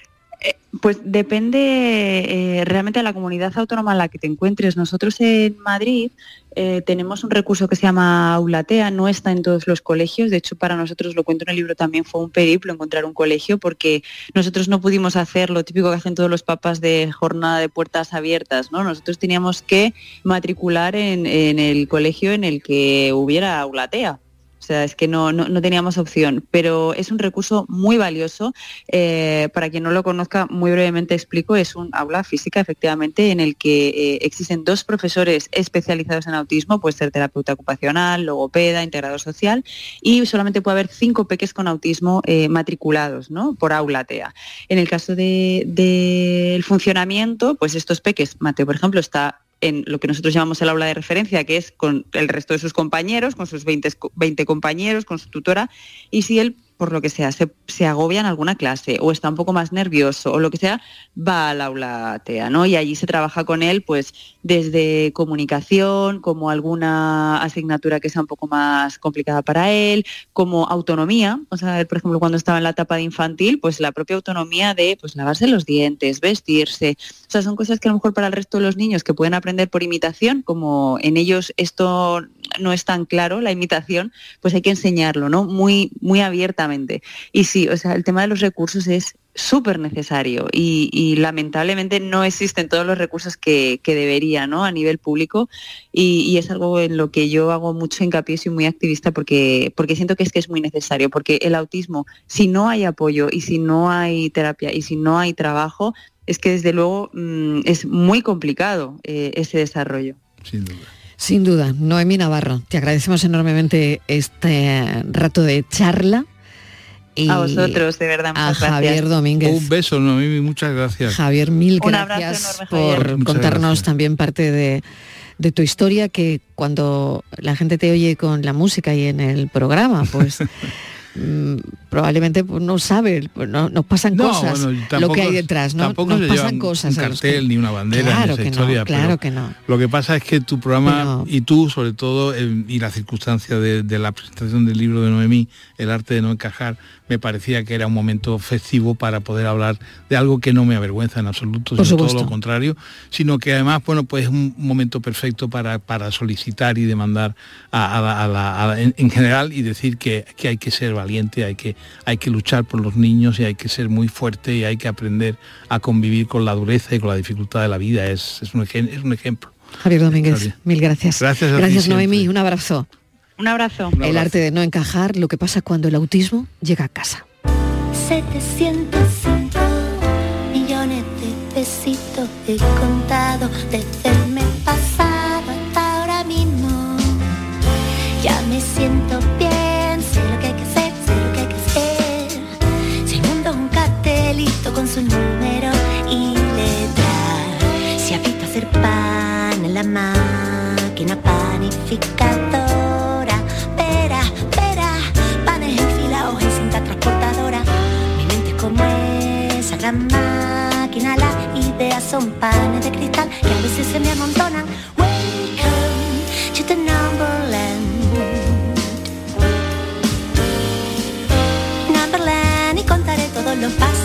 Eh, pues depende realmente de la comunidad autónoma en la que te encuentres. Nosotros en Madrid eh, tenemos un recurso que se llama Aulatea, no está en todos los colegios, de hecho para nosotros, lo cuento en el libro, también fue un periplo encontrar un colegio porque nosotros no pudimos hacer lo típico que hacen todos los papás de jornada de puertas abiertas, ¿no? Nosotros teníamos que matricular en, en el colegio en el que hubiera Aulatea. O sea, es que no, no, teníamos opción, pero es un recurso muy valioso. Eh, para quien no lo conozca, muy brevemente explico, es un aula física, efectivamente, en el que eh, existen dos profesores especializados en autismo, puede ser terapeuta ocupacional, logopeda, integrador social, y solamente puede haber cinco peques con autismo eh, matriculados ¿no? por aula TEA. En el caso del de, funcionamiento, pues estos peques, Mateo, por ejemplo, está en lo que nosotros llamamos el aula de referencia, que es con el resto de sus compañeros, con sus 20, 20 compañeros, con su tutora, y si él por lo que sea, se, agobia en alguna clase o está un poco más nervioso o lo que sea, va al aula TEA, ¿no? Y allí se trabaja con él, pues, desde comunicación, como alguna asignatura que sea un poco más complicada para él, como autonomía, o sea, por ejemplo, cuando estaba en la etapa de infantil, pues la propia autonomía de, pues, lavarse los dientes, vestirse, o sea, son cosas que a lo mejor para el resto de los niños que pueden aprender por imitación, como en ellos esto no es tan claro, la imitación, pues hay que enseñarlo, ¿no? Muy, muy abiertamente. Y sí, o sea, el tema de los recursos es súper necesario y, lamentablemente no existen todos los recursos que, debería ¿no? a nivel público y, es algo en lo que yo hago mucho hincapié, soy muy activista porque, porque siento que es que es muy necesario, porque el autismo, si no hay apoyo y si no hay terapia y si no hay trabajo, es que desde luego mm, es muy complicado eh, ese desarrollo. Sin duda. Sin duda, Noemí Navarro, te agradecemos enormemente este rato de charla. Y a vosotros, de verdad, muchas a Javier Domínguez. Un beso, Noemí, muchas gracias. Javier, mil gracias por contarnos también parte de, de tu historia que cuando la gente te oye con la música y en el programa, pues Mm, probablemente pues, no sabe, pues, no, nos pasan cosas lo que hay detrás, ¿no? Tampoco nos pasan cosas. Un cartel ni una bandera en esa historia. claro que no. Lo que pasa es que tu programa y tú, sobre todo, y la circunstancia de, de, la presentación del libro de Noemí, El arte de no encajar, me parecía que era un momento festivo para poder hablar de algo que no me avergüenza en absoluto, sino todo lo contrario, sino que además, bueno, pues es un momento perfecto para, para solicitar y demandar a, la, en, general y decir que, que, hay que ser valiente, hay que, hay que luchar por los niños y hay que ser muy fuerte y hay que aprender a convivir con la dureza y con la dificultad de la vida. Es, es, un, es un ejemplo. Javier Domínguez, mil gracias. Gracias, gracias Noemí, un abrazo. Un abrazo. El arte de no encajar, lo que pasa cuando el autismo llega a casa. 705 millones de besitos he contado desde el mes pasado hasta ahora mismo. Ya me siento bien, sé lo que hay que hacer, sé lo que hay que hacer. Si el mundo es un cartelito con su número y letra. Si has visto hacer pan en la máquina panificadora máquina, las ideas son panes de cristal que a veces se me amontonan. Welcome to the Numberland. Numberland y contaré todos los pasos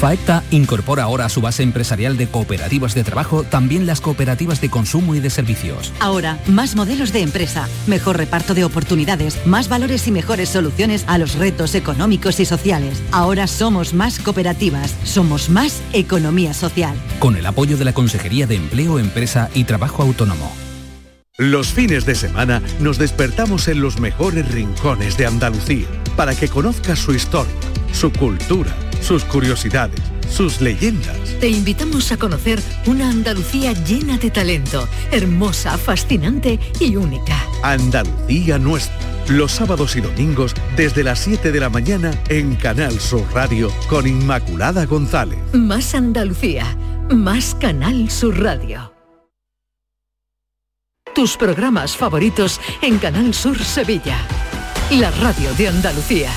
FAECTA incorpora ahora a su base empresarial de cooperativas de trabajo también las cooperativas de consumo y de servicios. Ahora, más modelos de empresa, mejor reparto de oportunidades, más valores y mejores soluciones a los retos económicos y sociales. Ahora somos más cooperativas, somos más economía social. Con el apoyo de la Consejería de Empleo, Empresa y Trabajo Autónomo. Los fines de semana nos despertamos en los mejores rincones de Andalucía para que conozcas su historia, su cultura, sus curiosidades, sus leyendas. Te invitamos a conocer una Andalucía llena de talento, hermosa, fascinante y única. Andalucía nuestra. Los sábados y domingos desde las 7 de la mañana en Canal Sur Radio con Inmaculada González. Más Andalucía, más Canal Sur Radio. Tus programas favoritos en Canal Sur Sevilla. La radio de Andalucía.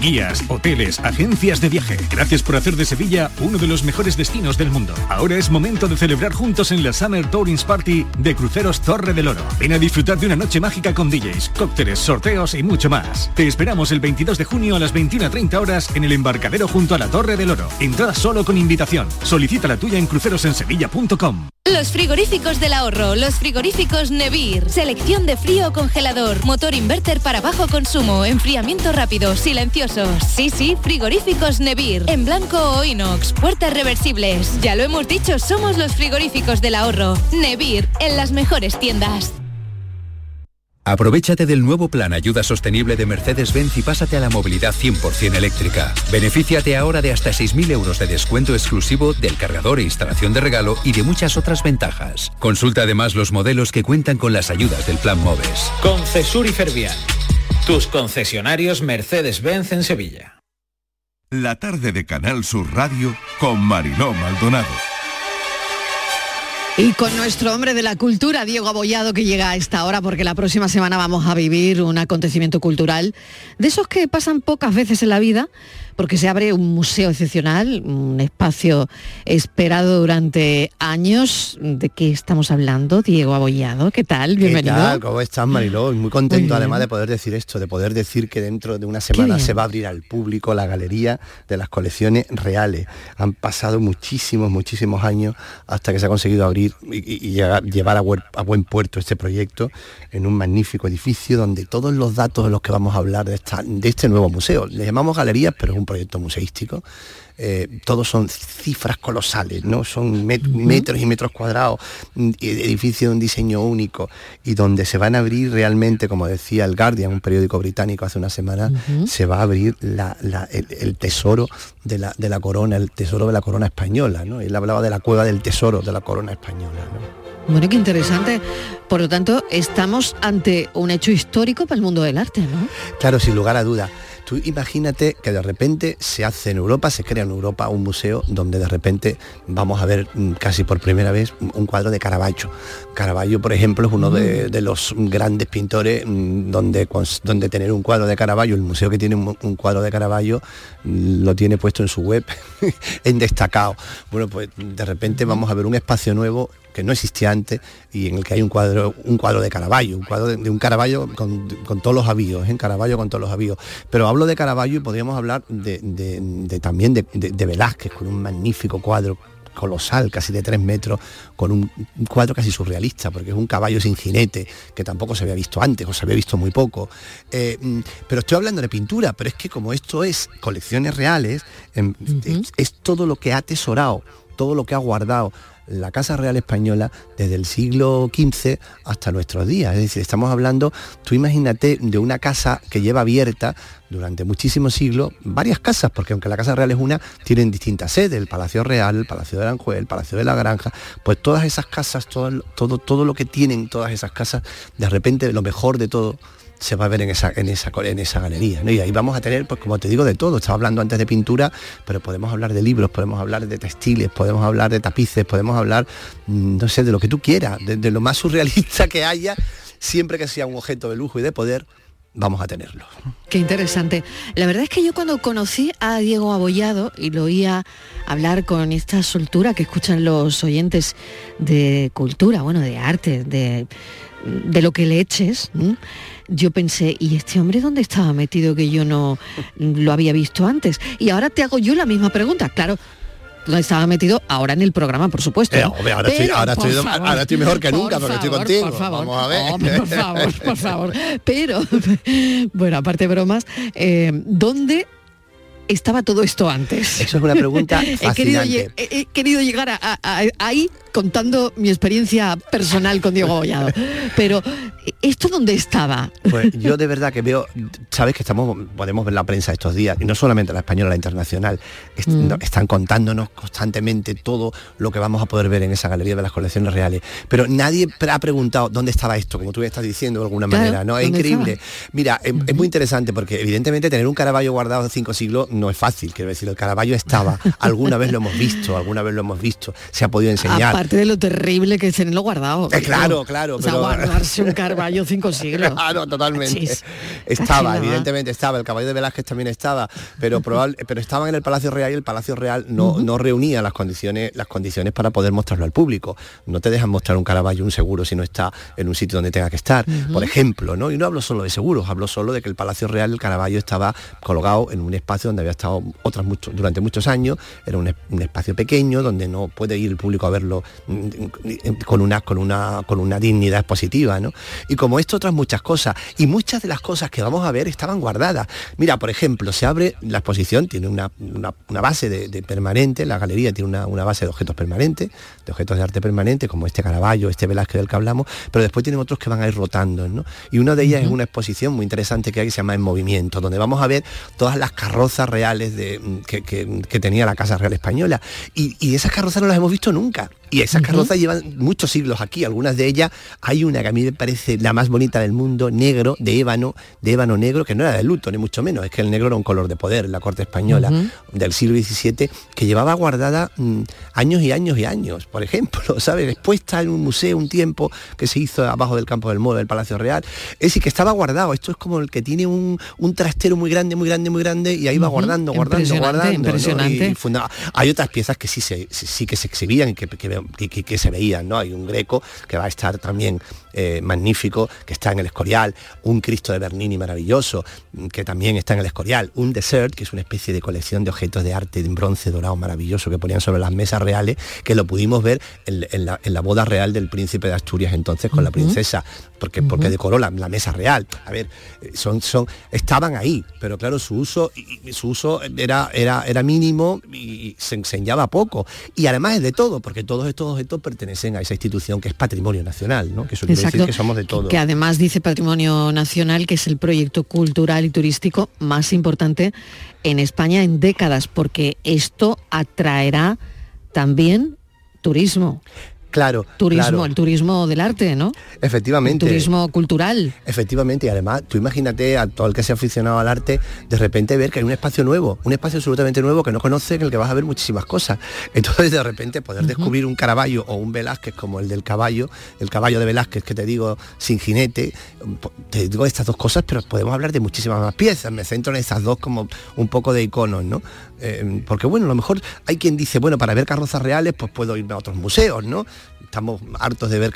Guías, hoteles, agencias de viaje. Gracias por hacer de Sevilla uno de los mejores destinos del mundo. Ahora es momento de celebrar juntos en la Summer Tourings Party de Cruceros Torre del Oro. Ven a disfrutar de una noche mágica con DJs, cócteles, sorteos y mucho más. Te esperamos el 22 de junio a las 21.30 horas en el embarcadero junto a la Torre del Oro. Entrada solo con invitación. Solicita la tuya en crucerosensevilla.com. Los frigoríficos del ahorro, los frigoríficos Nevir, selección de frío congelador, motor inverter para bajo consumo, enfriamiento rápido, silencioso. Sí, sí, frigoríficos Nevir, en blanco o inox, puertas reversibles. Ya lo hemos dicho, somos los frigoríficos del ahorro. Nevir, en las mejores tiendas. Aprovechate del nuevo plan Ayuda Sostenible de Mercedes-Benz y pásate a la movilidad 100% eléctrica. Benefíciate ahora de hasta 6.000 euros de descuento exclusivo del cargador e instalación de regalo y de muchas otras ventajas. Consulta además los modelos que cuentan con las ayudas del plan MOVES. Concesur y Fervial. Tus concesionarios Mercedes-Benz en Sevilla. La tarde de Canal Sur Radio con Mariló Maldonado. Y con nuestro hombre de la cultura, Diego Abollado, que llega a esta hora porque la próxima semana vamos a vivir un acontecimiento cultural de esos que pasan pocas veces en la vida, porque se abre un museo excepcional, un espacio esperado durante años. ¿De qué estamos hablando, Diego Abollado? ¿Qué tal? Bienvenido. ¿Qué tal? ¿Cómo estás, Mariló? Muy contento Muy además de poder decir esto, de poder decir que dentro de una semana se va a abrir al público la galería de las colecciones reales. Han pasado muchísimos, muchísimos años hasta que se ha conseguido abrir y, y- y llegar- llevar a buen, a buen puerto este proyecto en un magnífico edificio donde todos los datos de los que vamos a hablar de, esta- de este nuevo museo, le llamamos galerías, pero es un proyecto museístico, eh, todos son cifras colosales, ¿no? Son met- metros y metros cuadrados, mm, y edificio de un diseño único y donde se van a abrir realmente, como decía el Guardian, un periódico británico hace una semana, se va a abrir la- la- el, el tesoro de la, de la corona, el tesoro de la corona española, ¿no? Él hablaba de la cueva del tesoro de la corona española, ¿no? Bueno, qué interesante. Por lo tanto, estamos ante un hecho histórico para el mundo del arte, ¿no? Claro, sin lugar a duda. Tú imagínate que de repente se hace en Europa, se crea en Europa un museo donde de repente vamos a ver mm, casi por primera vez un un cuadro de Caravaggio. Caravaggio, por ejemplo, es uno de, de los grandes pintores mm, donde, donde tener un cuadro de Caravaggio, el museo que tiene un, un cuadro de Caravaggio mm, lo tiene puesto en su web en destacado. Bueno, pues de repente vamos a ver un espacio nuevo que no existía antes y en el que hay un cuadro un cuadro de Caravaggio, un cuadro de, de un Caravaggio con, con todos los avíos, en Caravaggio con todos los avíos. Pero hablo de Caravaggio y podríamos hablar de, de- de también de, Velázquez con un magnífico cuadro colosal, casi de tres metros, con un cuadro casi surrealista, porque es un caballo sin jinete, que tampoco se había visto antes, o se había visto muy poco. Eh, pero estoy hablando de pintura, pero es que como esto es colecciones reales, em, es, es todo lo que ha atesorado, todo lo que ha guardado la Casa Real Española desde el siglo XV hasta nuestros días. Es decir, estamos hablando, tú imagínate, de una casa que lleva abierta durante muchísimos siglos, varias casas, porque aunque la Casa Real es una, tienen distintas sedes, el Palacio Real, el Palacio de Aranjuez, el Palacio de la Granja, pues todas esas casas, todo, todo, todo lo que tienen todas esas casas, de repente lo mejor de todo se va a ver en esa, en esa, en esa galería. Y ahí vamos a tener, pues como te digo, de todo. Estaba hablando antes de pintura, pero podemos hablar de libros, podemos hablar de textiles, podemos hablar de tapices, podemos hablar, mm, no sé, de lo que tú quieras, de, lo más surrealista que haya, siempre que sea un objeto de lujo y de poder, vamos a tenerlo. Qué interesante. La verdad es que yo cuando conocí a Diego Abollado y lo oía hablar con esta soltura que escuchan los oyentes de cultura, bueno, de arte, de, de lo que le eches. Yo pensé, ¿y este hombre dónde estaba metido que yo no lo había visto antes? Y ahora te hago yo la misma pregunta. Claro, ¿dónde estaba metido? Ahora en el programa, por supuesto. Eh, ¿no? hombre, ahora estoy- ahora por estoy- ahora estoy mejor que por nunca, porque estoy contigo. Por favor, Vamos a ver. Hombre, por favor, por favor. Pero, bueno, aparte de bromas, eh, ¿dónde estaba todo esto antes? Eso es una pregunta he, querido, fascinante. lle- he- he querido llegar a- a- a- ahí contando mi experiencia personal con Diego Bollado. Pero, ¿esto dónde estaba? Pues yo de verdad que veo, sabes que estamos, podemos ver la prensa estos días, y no solamente la española, la internacional, est- Mm. están contándonos constantemente todo lo que vamos a poder ver en esa galería de las colecciones reales. Pero nadie ha preguntado dónde estaba esto, como tú estás diciendo de alguna Claro, manera, ¿no? Es ¿dónde increíble. estaba? Mira, es, es muy interesante porque evidentemente tener un Caravaggio guardado de cinco siglos no es fácil. Quiero decir, el Caravaggio estaba, alguna vez lo hemos visto, alguna vez lo hemos visto, se ha podido enseñar. Aparte de lo terrible que es tenerlo guardado. Eh, claro, claro, O sea, pero- guardarse un carballo cinco siglos. Claro, totalmente. Cachis. Estaba, Cachis, evidentemente estaba, el caballo de Velázquez también estaba, pero probable, pero estaban en el Palacio Real y el Palacio Real no, no reunía las condiciones, las condiciones para poder mostrarlo al público. No te dejan mostrar un Caravaggio, un seguro, si no está en un sitio donde tenga que estar, por ejemplo, ¿no? Y no hablo solo de seguros, hablo solo de que el Palacio Real, el Caravaggio estaba colgado en un espacio donde había estado otras mucho, durante muchos años, era un, es- un espacio pequeño donde no puede ir el público a verlo con una, con una, con una dignidad expositiva, ¿no? Y como esto otras muchas cosas, y muchas de las cosas que vamos a ver estaban guardadas. Mira, por ejemplo, se abre la exposición, tiene una, una- una base de, de permanente, la galería tiene una, una base de objetos permanentes, de objetos de arte permanente, como este Caravaggio, este Velázquez del que hablamos, pero después tienen otros que van a ir rotando, ¿no? Y una de ellas es una exposición muy interesante que hay que se llama En Movimiento, donde vamos a ver todas las carrozas reales de, que, que- que tenía la Casa Real Española. Y, y esas carrozas no las hemos visto nunca. Y esas carrozas llevan muchos siglos aquí. Algunas de ellas, hay una que a mí me parece la más bonita del mundo, negro, de ébano, de ébano negro, que no era de luto, ni mucho menos. Es que el negro era un color de poder en la corte española del siglo XVII, que llevaba guardada mm, años y años y años. Por ejemplo, ¿sabes? Expuesta en un museo un tiempo que se hizo abajo del campo del Moro del Palacio Real. Es decir, que estaba guardado. Esto es como el que tiene un, un trastero muy grande, muy grande, muy grande, y ahí va guardando, guardando, Impresionante, guardando. ¿no? impresionante. Y funda- Hay otras piezas que sí, se, sí, que se exhibían y que, que- que- que- que se veían, ¿no? Hay un greco que va a estar también eh, magnífico, que está en el Escorial, un Cristo de Bernini maravilloso, mm, que también está en el Escorial, un Desert, que es una especie de colección de objetos de arte en bronce dorado maravilloso que ponían sobre las mesas reales, que lo pudimos ver en, en la, en la boda real del príncipe de Asturias entonces con la princesa, porque, porque decoró la, la mesa real. A ver, son, son, estaban ahí, pero claro, su uso, su uso era, era, era mínimo y se enseñaba poco. Y además es de todo, porque todos estos objetos pertenecen a esa institución que es patrimonio nacional, ¿no? Que eso quiere decir que somos de todo. Que además dice Patrimonio Nacional que es el proyecto cultural y turístico más importante en España en décadas, porque esto atraerá también turismo. Claro, Turismo, claro. el turismo del arte, ¿no? Efectivamente. El turismo cultural. Efectivamente, y además, tú imagínate a todo el que sea aficionado al arte, de repente ver que hay un espacio nuevo, un espacio absolutamente nuevo que no conoce, en el que vas a ver muchísimas cosas. Entonces, de repente, poder descubrir un Caravaggio o un Velázquez como el del caballo, el caballo de Velázquez que te digo sin jinete, te digo estas dos cosas, pero podemos hablar de muchísimas más piezas. Me centro en estas dos como un poco de iconos, ¿no? Eh, porque bueno, a lo mejor hay quien dice, bueno, para ver carrozas reales, pues puedo irme a otros museos, ¿no? Estamos hartos de ver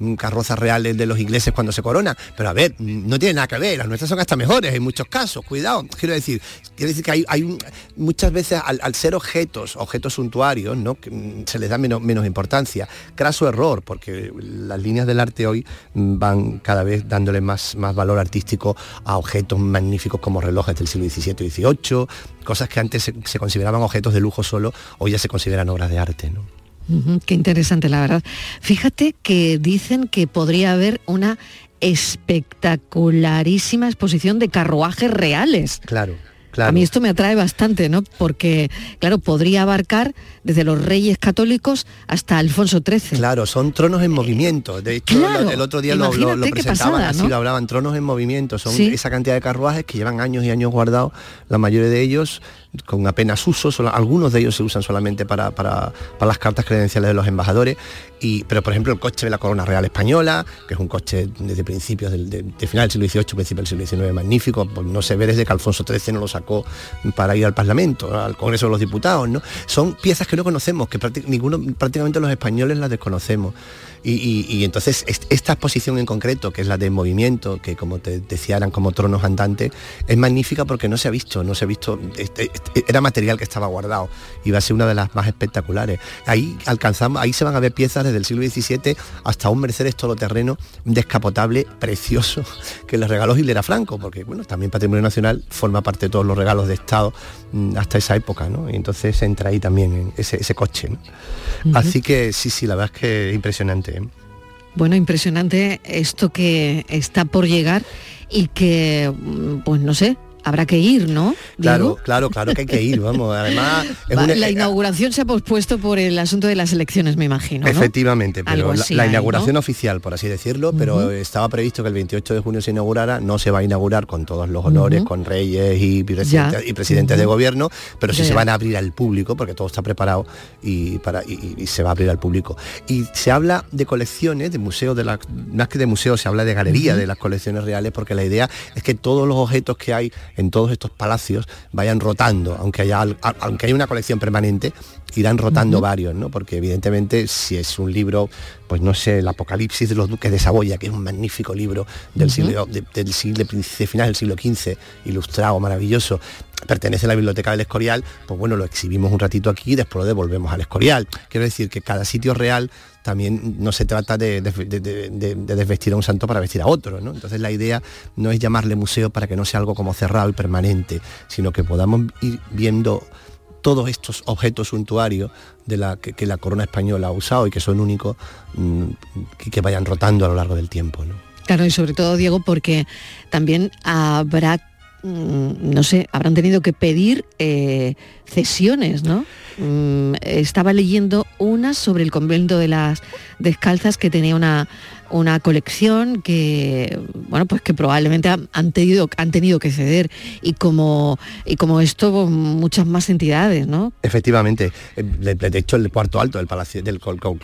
mm, carrozas reales de los ingleses cuando se coronan, pero a ver, mm, no tiene nada que ver, las nuestras son hasta mejores en muchos casos, cuidado, quiero decir, quiero decir que hay, hay muchas veces al, ser objetos, objetos suntuarios, ¿no? Mm, se les da menos, menos importancia. Craso error, porque las líneas del arte hoy van cada vez dándole más, más valor artístico a objetos magníficos como relojes del siglo XVII y XVIII, cosas que antes se, consideraban objetos de lujo solo, hoy ya se consideran obras de arte. Qué interesante, la verdad. Fíjate que dicen que podría haber una espectacularísima exposición de carruajes reales. Claro, claro. A mí esto me atrae bastante, ¿no? Porque, claro, podría abarcar desde los reyes católicos hasta Alfonso XIII. Claro, son tronos en movimiento. De hecho, Claro, el otro día lo, presentaban pasada, así, ¿no? lo hablaban, tronos en movimiento. Son Sí. esa cantidad de carruajes que llevan años y años guardados, la mayoría de ellos con apenas uso, algunos de ellos se usan solamente para, para- para las cartas credenciales de los embajadores. Y, pero por ejemplo el coche de la Corona Real Española, que es un coche desde principios del de, final del siglo XVIII, principio del siglo XIX, magnífico, pues no se ve desde que Alfonso XIII no lo sacó para ir al Parlamento, al Congreso de los Diputados, ¿no? Son piezas que no conocemos, que prácticamente los españoles las desconocemos. Y, y- y entonces est- esta exposición en concreto, que es la de movimiento, que como te decía eran como tronos andantes, es magnífica porque no se ha visto, no se ha visto, este- era material que estaba guardado. Iba a ser una de las más espectaculares. Ahí alcanzamos, ahí se van a ver piezas desde el siglo XVII hasta un Mercedes todoterreno descapotable precioso que le regaló Hilera Franco, porque bueno, también Patrimonio Nacional forma parte de todos los regalos de Estado mm, hasta esa época, ¿no? Y entonces entra ahí también ese, ese coche. Así que sí, sí, la verdad es que impresionante. Bueno, impresionante esto que está por llegar y que, mm, pues no sé, habrá que ir, ¿no? Claro, claro, claro que hay que ir, vamos. Además, la inauguración se ha pospuesto por el asunto de las elecciones, me imagino. Efectivamente, pero la, inauguración oficial, por así decirlo, pero estaba previsto que el 28 de junio se inaugurara, no se va a inaugurar con todos los honores, con reyes y, presidentes, de gobierno, pero sí se van a abrir al público, porque todo está preparado y, para, y, se va a abrir al público. Y se habla de colecciones, de museos, de la, más que de museos, se habla de galería de las colecciones reales, porque la idea es que todos los objetos que hay en todos estos palacios vayan rotando, aunque haya, aunque haya una colección permanente, irán rotando varios, ¿no? Porque evidentemente si es un libro, pues no sé, el Apocalipsis de los Duques de Saboya, que es un magnífico libro del siglo, del siglo, de final del siglo XV, ilustrado, maravilloso, pertenece a la biblioteca del Escorial, pues bueno, lo exhibimos un ratito aquí y después lo devolvemos al Escorial. Quiero decir que cada sitio real también no se trata de, desvestir a un santo para vestir a otro. ¿no? Entonces la idea no es llamarle museo para que no sea algo como cerrado y permanente, sino que podamos ir viendo todos estos objetos suntuarios de la, que, la corona española ha usado y que son únicos, mm, que vayan rotando a lo largo del tiempo. ¿no? Claro, y sobre todo, Diego, porque también habrá no sé, habrán tenido que pedir eh, cesiones, ¿no? Mm, estaba leyendo una sobre el convento de las descalzas que tenía una, una colección que bueno pues que probablemente han, tenido han tenido que ceder. Y como y como esto pues, muchas más entidades no efectivamente. Eh, de hecho el cuarto alto del palacio del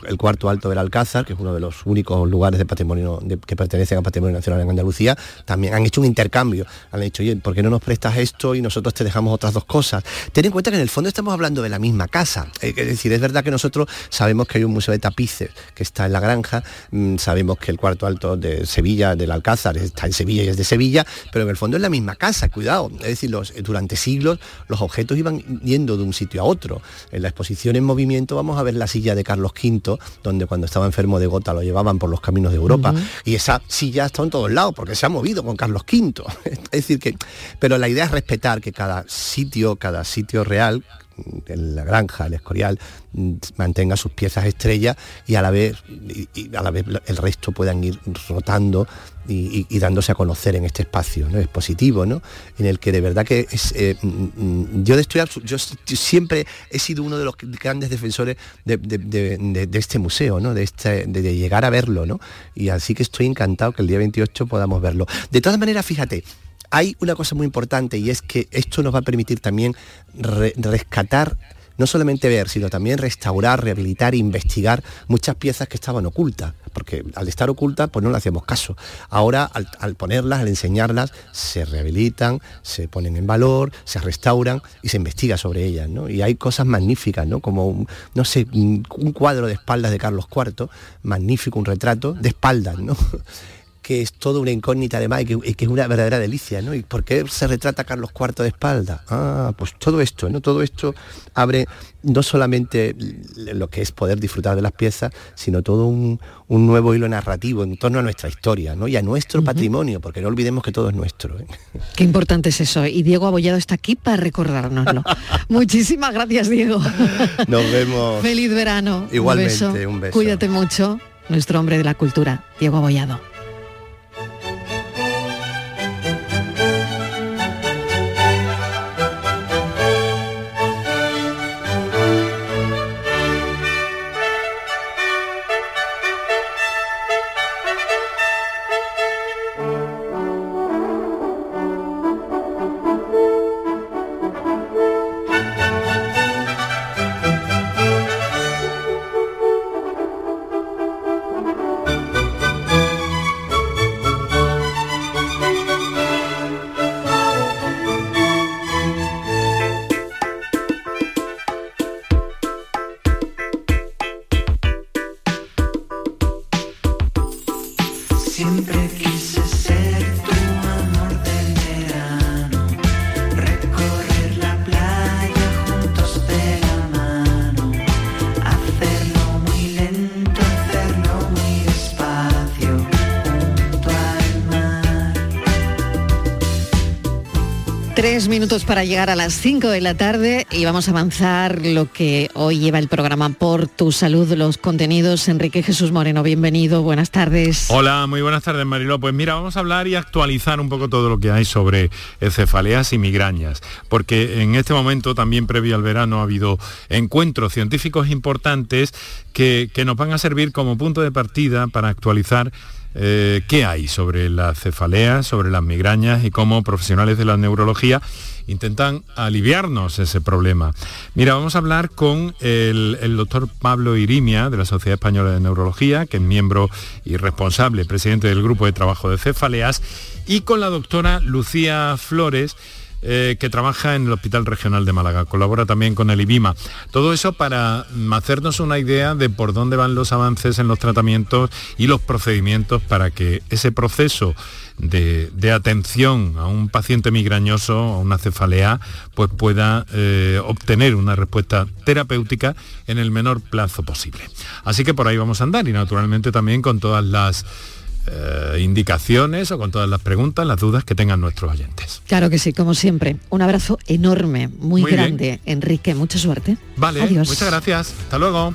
el cuarto alto del alcázar que es uno de los únicos lugares de patrimonio que pertenecen al patrimonio nacional en Andalucía también han hecho un intercambio. Han dicho oye ¿por qué no nos prestas esto y nosotros te dejamos otras dos cosas ten en cuenta que en el fondo estamos hablando de la misma casa. Eh, es decir es verdad que nosotros sabemos que hay un museo de tapices que está en la granja mm, sabemos que el cuarto alto de Sevilla, del Alcázar, está en Sevilla y es de Sevilla, pero en el fondo es la misma casa, cuidado. Es decir, los, durante siglos los objetos iban yendo de un sitio a otro. En la exposición en movimiento vamos a ver la silla de Carlos V, donde cuando estaba enfermo de gota lo llevaban por los caminos de Europa. Y esa silla está en todos lados, porque se ha movido con Carlos V. es decir, que. Pero la idea es respetar que cada sitio, cada sitio real, en la granja, el escorial, mantenga sus piezas estrellas y a la vez, y, a la vez el resto puedan ir rotando y, dándose a conocer en este espacio ¿no? expositivo, ¿no? en el que de verdad que es, eh, mm, mm, yo, estoy, yo siempre he sido uno de los grandes defensores de, este museo, ¿no? de, este, de, llegar a verlo, ¿no? y así que estoy encantado que el día 28 podamos verlo. De todas maneras, fíjate, hay una cosa muy importante y es que esto nos va a permitir también rescatar no solamente ver, sino también restaurar, rehabilitar, investigar muchas piezas que estaban ocultas, porque al estar ocultas pues no le hacemos caso. Ahora al, ponerlas, al enseñarlas, se rehabilitan, se ponen en valor, se restauran y se investiga sobre ellas. Y hay cosas magníficas, ¿no? Como, no sé, un cuadro de espaldas de Carlos IV, magnífico, un retrato de espaldas, ¿no? que es toda una incógnita además y que, que, es una verdadera delicia, ¿no? ¿Y por qué se retrata Carlos IV de espalda? Ah, pues todo esto, ¿no? Todo esto abre no solamente lo que es poder disfrutar de las piezas, sino todo un, nuevo hilo narrativo en torno a nuestra historia, ¿no? Y a nuestro patrimonio, porque no olvidemos que todo es nuestro. ¿eh? Qué importante es eso. Y Diego Abollado está aquí para recordárnoslo. Muchísimas gracias, Diego. Nos vemos. Feliz verano. Igualmente, un beso. Un beso. Cuídate mucho. Nuestro hombre de la cultura, Diego Abollado. Para llegar a las 5 de la tarde y vamos a avanzar lo que hoy lleva el programa Por tu Salud, los contenidos. Enrique Jesús Moreno, bienvenido, buenas tardes. Hola, muy buenas tardes Mariló. Pues mira, vamos a hablar y actualizar un poco todo lo que hay sobre cefaleas y migrañas, porque en este momento, también previo al verano, ha habido encuentros científicos importantes que, que nos van a servir como punto de partida para actualizar eh, qué hay sobre la cefalea, sobre las migrañas y cómo profesionales de la neurología intentan aliviarnos ese problema. Mira, vamos a hablar con el, doctor Pablo Irimia de la Sociedad Española de Neurología, que es miembro y responsable, presidente del Grupo de Trabajo de Cefaleas, y con la doctora Lucía Flores, eh, que trabaja en el Hospital Regional de Málaga, colabora también con el IBIMA. Todo eso para hacernos una idea de por dónde van los avances en los tratamientos y los procedimientos para que ese proceso de, atención a un paciente migrañoso, a una cefalea, pues pueda eh, obtener una respuesta terapéutica en el menor plazo posible. Así que por ahí vamos a andar y naturalmente también con todas las eh, indicaciones o con todas las preguntas, las dudas que tengan nuestros oyentes. Claro que sí, como siempre. Un abrazo enorme, muy, grande, Enrique. Mucha suerte. Vale, Adiós. muchas gracias. Hasta luego.